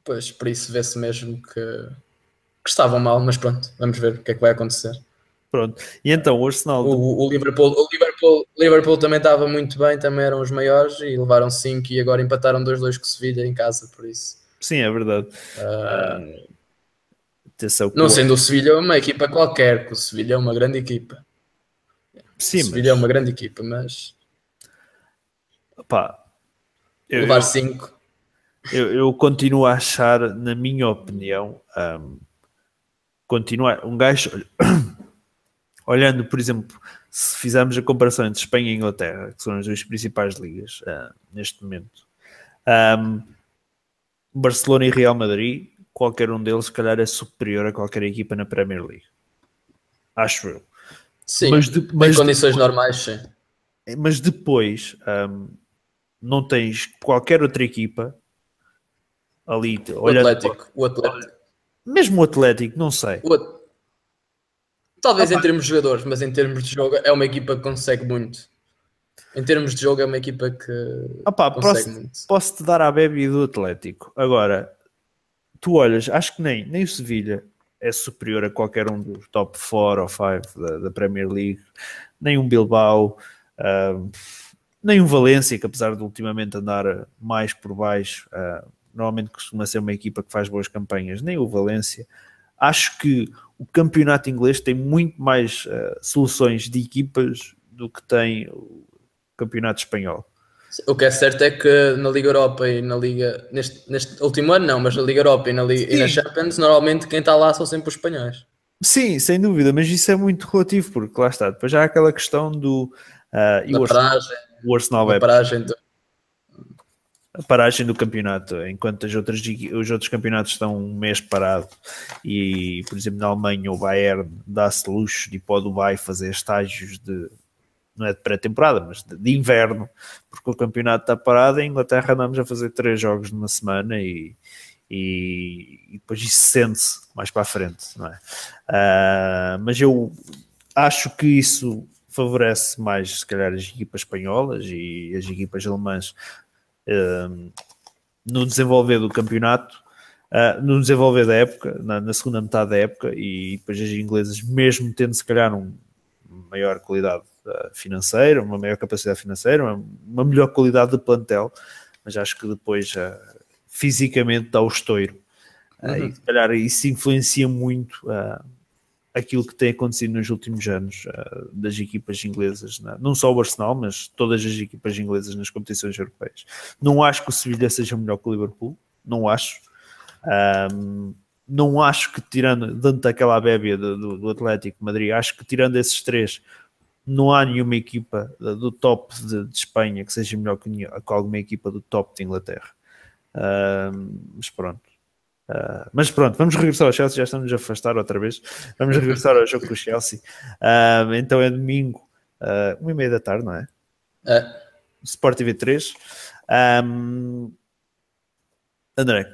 Pois, por isso vê-se mesmo que, que estavam mal, mas pronto, vamos ver o que é que vai acontecer. Pronto. E então o Arsenal. O, o Liverpool, o Liverpool, Liverpool também estava muito bem, também eram os maiores e levaram 5 e agora empataram 2-2 com o Sevilha em casa, por isso. Sim, é verdade. Atenção que não sendo o Sevilha uma equipa qualquer, que o Sevilha é uma grande equipa. Sim, o Sevilha é uma grande equipa, mas mas, pá, eu, levar eu- 5 eu, eu continuo a achar, na minha opinião, um, continuar um gajo olhando, por exemplo, se fizermos a comparação entre Espanha e Inglaterra, que são as duas principais ligas ah, neste momento, um, Barcelona e Real Madrid, qualquer um deles, se calhar, é superior a qualquer equipa na Premier League. Acho eu. Sim, Mas de- mas em condições normais, sim. Mas depois um, não tens qualquer outra equipa ali, O olhando, Atlético, o Atlético. Mesmo o Atlético, não sei. o Talvez em termos de jogadores, mas em termos de jogo é uma equipa que consegue muito. Em termos de jogo é uma equipa que consegue posso, muito. posso te dar a bebê do Atlético. Agora, tu olhas, acho que nem, nem o Sevilha é superior a qualquer um dos top 4 ou 5 da, da Premier League, nem um Bilbao, ah, nem um Valência, que apesar de ultimamente andar mais por baixo, ah, normalmente costuma ser uma equipa que faz boas campanhas, nem o Valência. Acho que o campeonato inglês tem muito mais ah, soluções de equipas do que tem o campeonato espanhol. O que é certo é que na Liga Europa e na Liga, neste, neste último ano não, mas na Liga Europa e na, Liga, e na. Champions, normalmente quem está lá são sempre os espanhóis. Sim, sem dúvida, mas isso é muito relativo, porque lá está, depois já há aquela questão do ah, e o Arsenal, paragem, o Arsenal vai paragem do- a paragem do campeonato, enquanto as outras, os outros campeonatos estão um mês parado e, por exemplo, na Alemanha o Bayern dá-se luxo de ir para o Dubai fazer estágios de não é de pré-temporada, mas de, de inverno, porque o campeonato está parado, em Inglaterra andamos a fazer três jogos numa semana e, e, e depois isso sente-se mais para a frente, não é? Ah, mas eu acho que isso favorece mais, se calhar, as equipas espanholas e as equipas alemãs um, no desenvolver do campeonato, uh, no desenvolver da época, na, na segunda metade da época, e depois as inglesas, mesmo tendo se calhar um, uma maior qualidade uh, financeira, uma maior capacidade financeira, uma, uma melhor qualidade de plantel, mas acho que depois uh, fisicamente dá o estouro. Uh, Uhum. E se calhar isso influencia muito aquilo que tem acontecido nos últimos anos uh, das equipas inglesas, né? não só o Arsenal, mas todas as equipas inglesas nas competições europeias. Não acho que o Sevilha seja melhor que o Liverpool, não acho. Um, não acho que tirando, dentro daquela bébia do, do, Atlético Madrid, acho que tirando esses três, não há nenhuma equipa do top de, de Espanha que seja melhor que, que alguma equipa do top de Inglaterra. Um, mas pronto. Uh, mas pronto, vamos regressar ao Chelsea, já estamos a afastar outra vez. Vamos regressar ao jogo com o Chelsea. Uh, então é domingo, uh, uma e meia da tarde, não é? É, Sport TV 3. Um, André,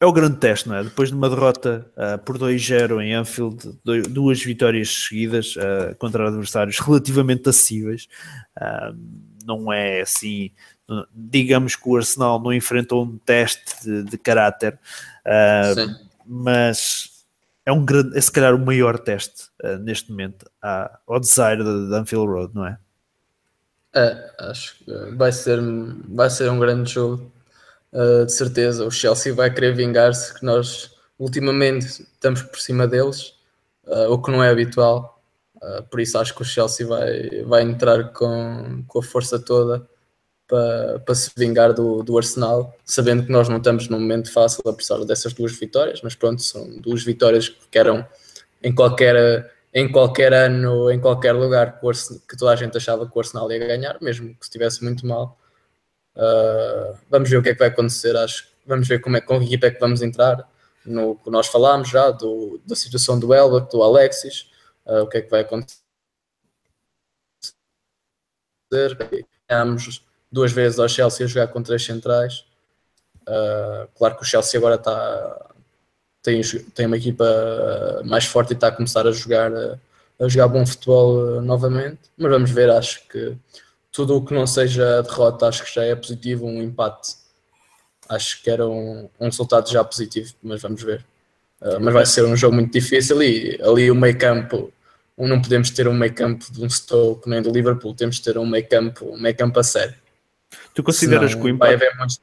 é o grande teste, não é? Depois de uma derrota uh, por 2-0 em Anfield, do- duas vitórias seguidas contra adversários relativamente acessíveis, não é assim. Digamos que o Arsenal não enfrentou um teste de, de caráter, uh, mas é um grande, é se calhar o maior teste uh, neste momento à- ao desaire de, de Anfield Road, não é? É, acho que vai ser, vai ser um grande jogo, uh, de certeza. O Chelsea vai querer vingar-se, que nós ultimamente estamos por cima deles, o que não é habitual. Por isso acho que o Chelsea vai, vai entrar com, com a força toda para, para se vingar do, do Arsenal, sabendo que nós não estamos num momento fácil, apesar dessas duas vitórias, mas pronto, são duas vitórias que eram em qualquer, em qualquer ano, em qualquer lugar que, Arsenal- que toda a gente achava que o Arsenal ia ganhar, mesmo que estivesse muito mal. Uh, vamos ver o que é que vai acontecer, acho. Vamos ver como é, com que equipa é que vamos entrar. No que nós falámos já do, da situação do Elba, do Alexis, uh, o que é que vai acontecer. Ganhámos duas vezes ao Chelsea a jogar com três centrais. Uh, claro que o Chelsea agora está tem, tem uma equipa mais forte e está a começar a jogar, a jogar bom futebol uh, novamente. Mas vamos ver, acho que tudo o que não seja derrota acho que já é positivo, um empate acho que era um, um resultado já positivo, mas vamos ver. Uh, mas vai ser um jogo muito difícil e ali o meio campo, não podemos ter um meio campo de um Stoke nem do Liverpool, temos de ter um meio campo, um meio campo a sério. Tu consideras Senão que o empate,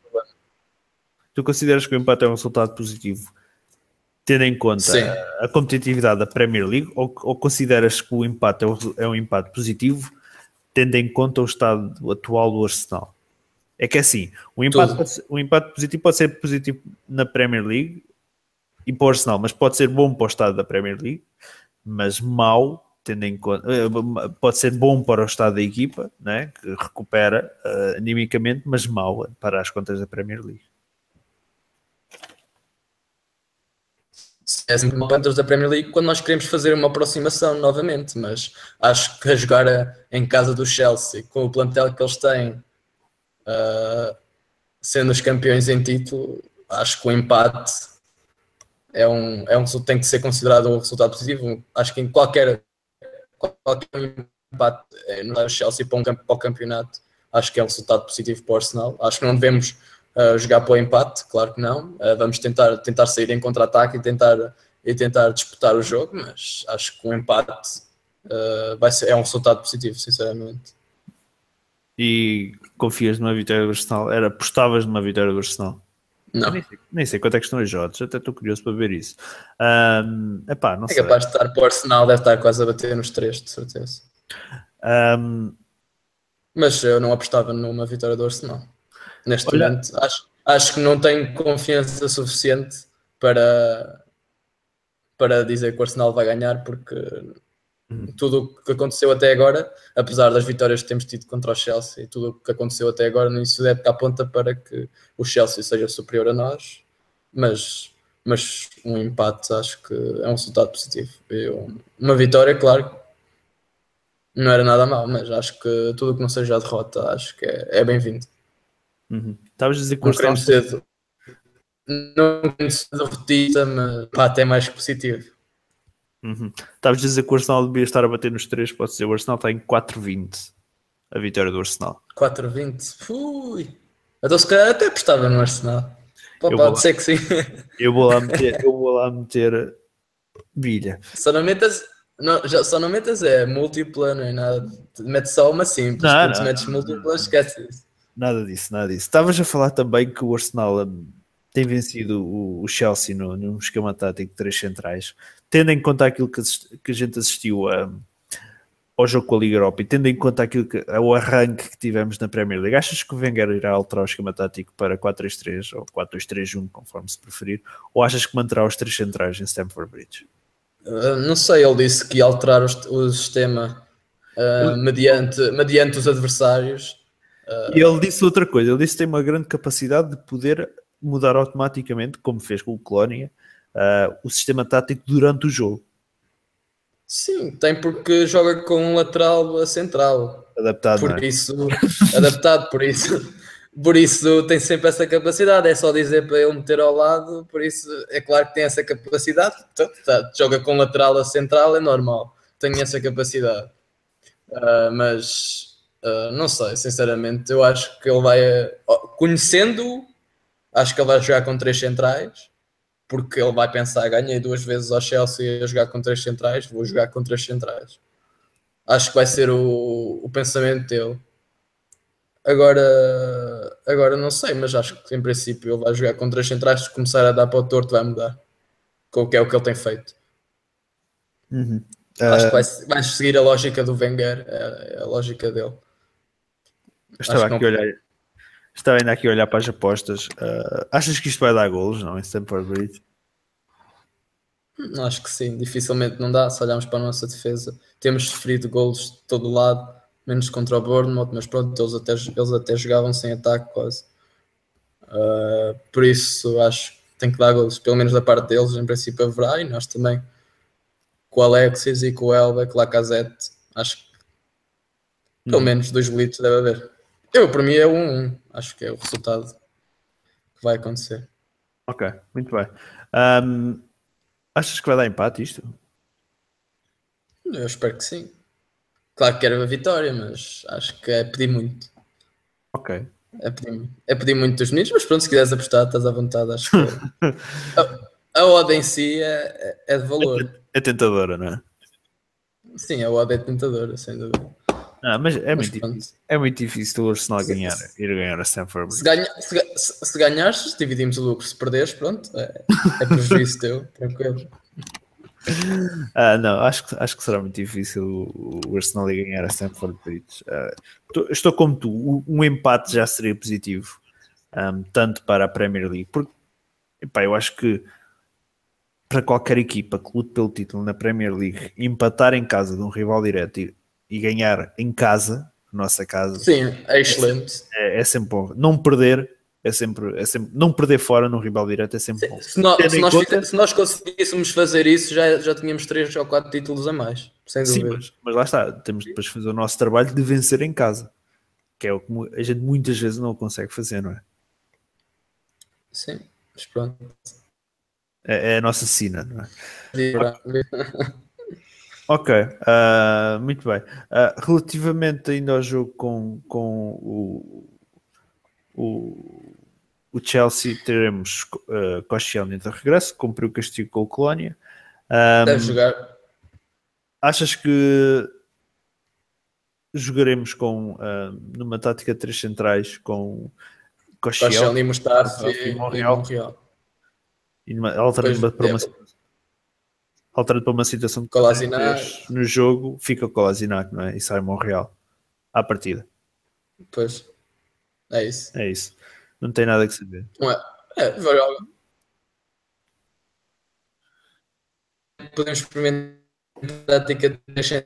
tu consideras que o empate é um resultado positivo, tendo em conta Sim. a, competitividade da Premier League, ou, ou consideras que o empate é um, é um empate positivo, tendo em conta o estado atual do Arsenal? É que é assim, o empate, ser- o empate positivo pode ser positivo na Premier League e para o Arsenal, mas pode ser bom para o estado da Premier League, mas mau, tendo em conta, eh, pode ser bom para o estado da equipa, né, que recupera eh, animicamente, mas mau para as contas da Premier League. é sempre uma Panthers da Premier League quando nós queremos fazer uma aproximação novamente, mas acho que a jogar a- em casa do Chelsea, com o plantel que eles têm, ah, sendo os campeões em título, acho que o empate é um, é um tem que ser considerado um resultado positivo. Acho que em qualquer, qualquer empate eh, no Chelsea para, um, para o campeonato, acho que é um resultado positivo para o Arsenal. Acho que não devemos uh, jogar para o empate, claro que não. Uh, vamos tentar, tentar sair em contra-ataque e tentar, e tentar disputar o jogo, mas acho que um empate uh, vai ser, é um resultado positivo, sinceramente. E confias numa vitória do Arsenal? Era, apostavas numa vitória do Arsenal? Não. Nem sei, nem sei quanto é que estão as odds, até estou curioso para ver isso. Ahm, epá, não É sei. capaz de estar para o Arsenal, deve estar quase a bater nos três, de certeza. Ahm, Mas eu não apostava numa vitória do Arsenal. Neste Olha- momento, acho, acho que não tenho confiança suficiente para, para dizer que o Arsenal vai ganhar, porque tudo o que aconteceu até agora, apesar das vitórias que temos tido contra o Chelsea, tudo o que aconteceu até agora no início da época aponta para que o Chelsea seja superior a nós, mas, mas um empate acho que é um resultado positivo. Eu- uma vitória, claro, não era nada mal, mas acho que tudo o que não seja a derrota, acho que é, é bem-vindo. uhum. Estavas a dizer que Não queremos ser, não queremos ser derrotista, mas pá, até mais que positivo. Uhum. Estavas a dizer que o Arsenal devia estar a bater nos 3, pode ser. O Arsenal está em 4,20 a vitória do Arsenal. 4-20, fui. Então se calhar até apostava no Arsenal. Pá, Eu vou pode lá. ser que sim. Eu vou lá meter, eu vou lá meter bilha. Só não metas, não, já, só não metas é múltipla, não é nada. Metes só uma simples. Não, Quando não, metes múltipla, esquece isso. Nada disso, nada disso. Estavas a falar também que o Arsenal hum, tem vencido o, o Chelsea no, num esquema tático de três centrais, tendo em conta aquilo que, assist- que a gente assistiu a- ao jogo com a Liga Europa e tendo em conta aquilo que, o arranque que tivemos na Premier League, achas que o Wenger irá alterar o esquema tático para 4-3-3 ou 4-2-3-1, conforme se preferir, ou achas que manterá os três centrais em Stamford Bridge? Uh, não sei, ele disse que ia alterar o, sistema uh, mediante, mediante os adversários. E ele disse outra coisa, ele disse que tem uma grande capacidade de poder mudar automaticamente, como fez com o Colónia, ah, o sistema tático durante o jogo, Sim, tem porque joga com um lateral a central. adaptado. Por é? isso, adaptado, por isso, por isso tem sempre essa capacidade. É só dizer para ele meter ao lado, por isso é claro que tem essa capacidade. Então, tá, joga com lateral a central, é normal. Tem essa capacidade. Ah, mas ah, não sei, sinceramente, eu acho que ele vai, ó, conhecendo-o, acho que ele vai jogar com três centrais. Porque ele vai pensar, ganhei duas vezes ao Chelsea a jogar com três centrais, vou jogar com três centrais. Acho que vai ser o, o pensamento dele. Agora, agora não sei, mas acho que em princípio ele vai jogar com três centrais. Se começar a dar para o torto, vai mudar. Com o que é o que ele tem feito. Uhum. Acho Ah, que vai, vai seguir a lógica do Wenger, é, é a lógica dele. estava, aqui a olhar, estava ainda aqui a olhar para as apostas. Ah, achas que isto vai dar golos, não? Em Stamford Bridge? Hum, Acho que sim, dificilmente não dá. Se olharmos para a nossa defesa, temos sofrido golos de todo lado, menos contra o Bournemouth, mas pronto, eles até, eles até jogavam sem ataque quase. Ah, por isso acho que tem que dar golos, pelo menos da parte deles, em princípio haverá, e nós também com o Alexis e com o Elba, com o Lacazette, acho que pelo Uhum. menos dois golitos deve haver. Eu, para mim, é um 1 acho que é o resultado que vai acontecer. Ok, muito bem. Ahm, achas que vai dar empate isto? Eu espero que sim. Claro que quero a vitória, mas acho que é pedir muito. Ok. É pedir, é pedir muito dos meninos, mas pronto, se quiseres apostar, estás à vontade. Acho que a, a odd em si é, é de valor. É tentadora, não é? Sim, a odd é tentadora, sem dúvida. Não, mas é, Mas muito pronto. difícil, é muito difícil o Arsenal ganhar, ir ganhar a Stanford Se, Bridge. ganha, se, ga- se, se ganhares, dividimos o lucro. Se perderes, pronto, é, é prejuízo teu, tranquilo. Ah, não, acho que, acho que será muito difícil o, Arsenal ir ganhar a Stanford Bridge. Ah, tô- estou como tu, um empate já seria positivo, ahm, tanto para a Premier League, porque epá, eu acho que para qualquer equipa que lute pelo título na Premier League, empatar em casa de um rival direto e, ganhar em casa, nossa casa, Sim, é excelente. é, é sempre bom. Não perder é sempre, é sempre não perder fora num rival direto é sempre bom. Se nós, Tendo se, nós, conta- se nós conseguíssemos fazer isso, já, já tínhamos 3 ou 4 títulos a mais. Sem Sim, dúvida. mas, mas lá está, temos depois de fazer o nosso trabalho de vencer em casa, que é o que a gente muitas vezes não consegue fazer, não é? Sim, mas pronto. É, é a nossa sina, não é? Ok, ah, muito bem. Ah, relativamente ainda ao jogo com, com o, o, o Chelsea, teremos uh, Koscielny de regresso, cumpriu o castigo com o Colónia. Ah, Deve jogar. achas que jogaremos com ah, numa tática de três centrais com Koscielny e e e, e Monreal. Monreal. e numa- para uma. Alterando para uma situação de Kolasinac. três no jogo, fica o não é? E sai Monreal à partida. Pois. É isso. É isso. Não tem nada que saber. Não é? É. Podemos experimentar a tática de deixar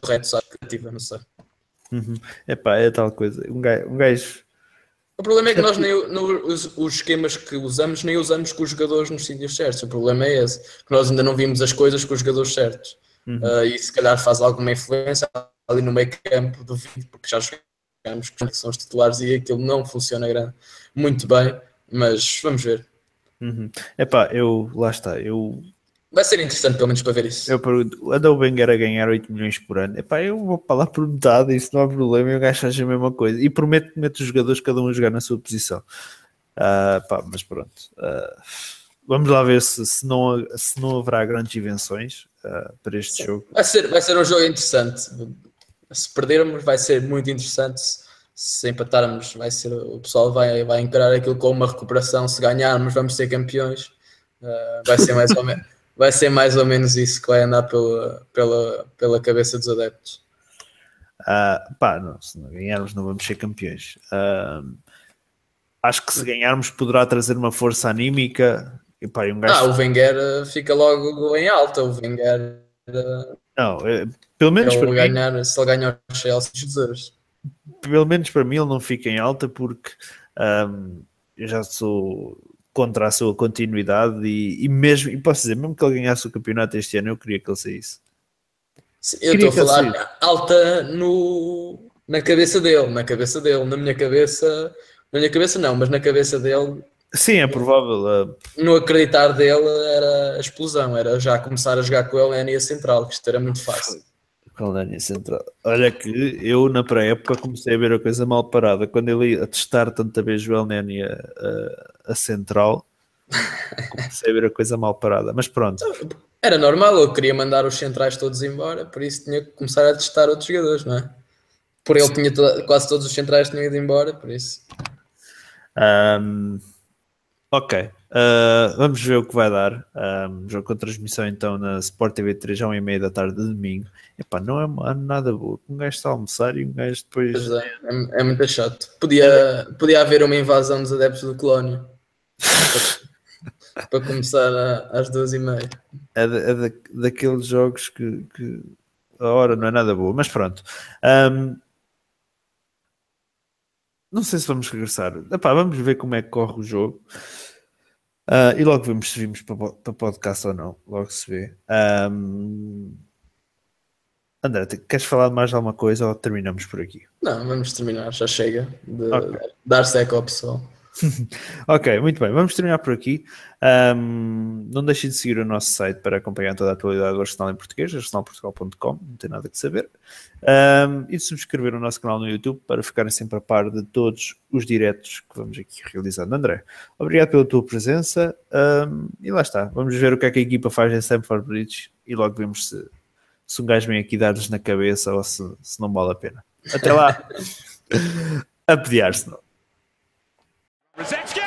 correto, só criativa, não sei. Uhum. Epá, é tal coisa. Um gajo, um gajo- O problema é que nós nem, no- os, os esquemas que usamos nem usamos com os jogadores nos sítios certos. O problema é esse, que nós ainda não vimos as coisas com os jogadores certos. Ah, e se calhar faz alguma influência ali no meio campo, duvido, porque já jogamos com que são os titulares e aquilo não funciona grande, muito bem, mas vamos ver. Uhum. Epá, eu lá está. Eu, Vai ser interessante pelo menos para ver isso. eu pergunto, anda o Wenger a ganhar 8 milhões por ano. Epá, eu vou para lá por metade, isso não há problema. E o gajo faz a mesma coisa. E prometo que meto os jogadores cada um a jogar na sua posição. Ah, pá, mas pronto. Ah, vamos lá ver se, se, não, se não haverá grandes invenções ah, para este jogo. Vai ser, vai ser um jogo interessante. Se perdermos, vai ser muito interessante. Se, empatarmos, vai ser, o pessoal vai, vai encarar aquilo como uma recuperação. Se ganharmos, vamos ser campeões. Vai, ser mais ou menos, vai ser mais ou menos isso que vai andar pela, pela, pela cabeça dos adeptos. Ah, pá, não, se não ganharmos, não vamos ser campeões. Ah, acho que se ganharmos, poderá trazer uma força anímica. E, pá, e um gajo Ah, o Wenger ah, fica logo em alta. O Wenger, ah, Não, é, pelo menos ele para mim, ganhar, se ele ganhar o Chelsea, Jesus. pelo menos para mim ele não fica em alta porque ahm, eu já sou contra a sua continuidade e, e mesmo, e posso dizer, mesmo que ele ganhasse o campeonato este ano, eu queria que ele saísse. Sim, Eu Queria estou a falar alta no, na cabeça dele, na cabeça dele, na minha cabeça, na minha cabeça não, mas na cabeça dele, Sim, é provável. ah, no acreditar dele era a explosão, era já começar a jogar com ele na linha central, que isto era muito fácil. A linha central. Olha que eu na pré-época comecei a ver a coisa mal parada. Quando ele ia a testar tanta vez o El Neni a, a, a central, comecei a ver a coisa mal parada. Mas pronto, Era normal, eu queria mandar os centrais todos embora, por isso tinha que começar a testar outros jogadores, não é? Por ele tinha toda- quase todos os centrais tinham ido embora, por isso. Ahm, ok, Ah, vamos ver o que vai dar. Ahm, jogo com transmissão então na Sport TV 3 às 1h30 da tarde de domingo. Epá, não é nada boa. Um gajo está a almoçar e um gajo depois. Pois é, é, é muito chato. Podia, podia haver uma invasão dos adeptos do Colónio. para, para começar a- às duas e meia. É, da- é da- daqueles jogos que, que a hora não é nada boa, mas pronto. Ahm, não sei se vamos regressar. Epá, vamos ver como é que corre o jogo. Ah, e logo vemos se vimos para, para podcast ou não. Logo se vê. Ahm, André, queres falar de mais alguma coisa ou terminamos por aqui? Não, vamos terminar, já chega de Ok. dar seca ao pessoal. ok, muito bem. Vamos terminar por aqui. Um, não deixem de seguir o nosso site para acompanhar toda a atualidade do Arsenal em português, arsenalportugal.com, não tem nada que saber. Um, e de subscrever o nosso canal no YouTube para ficarem sempre a par de todos os diretos que vamos aqui realizando. André, obrigado pela tua presença. Um, e lá está. Vamos ver o que é que a equipa faz em Stamford Bridge e logo vemos se, se um gajo vem aqui dar-lhes na cabeça ou se, se não vale a pena. Até lá. a pedir Arsenal. Rosecki!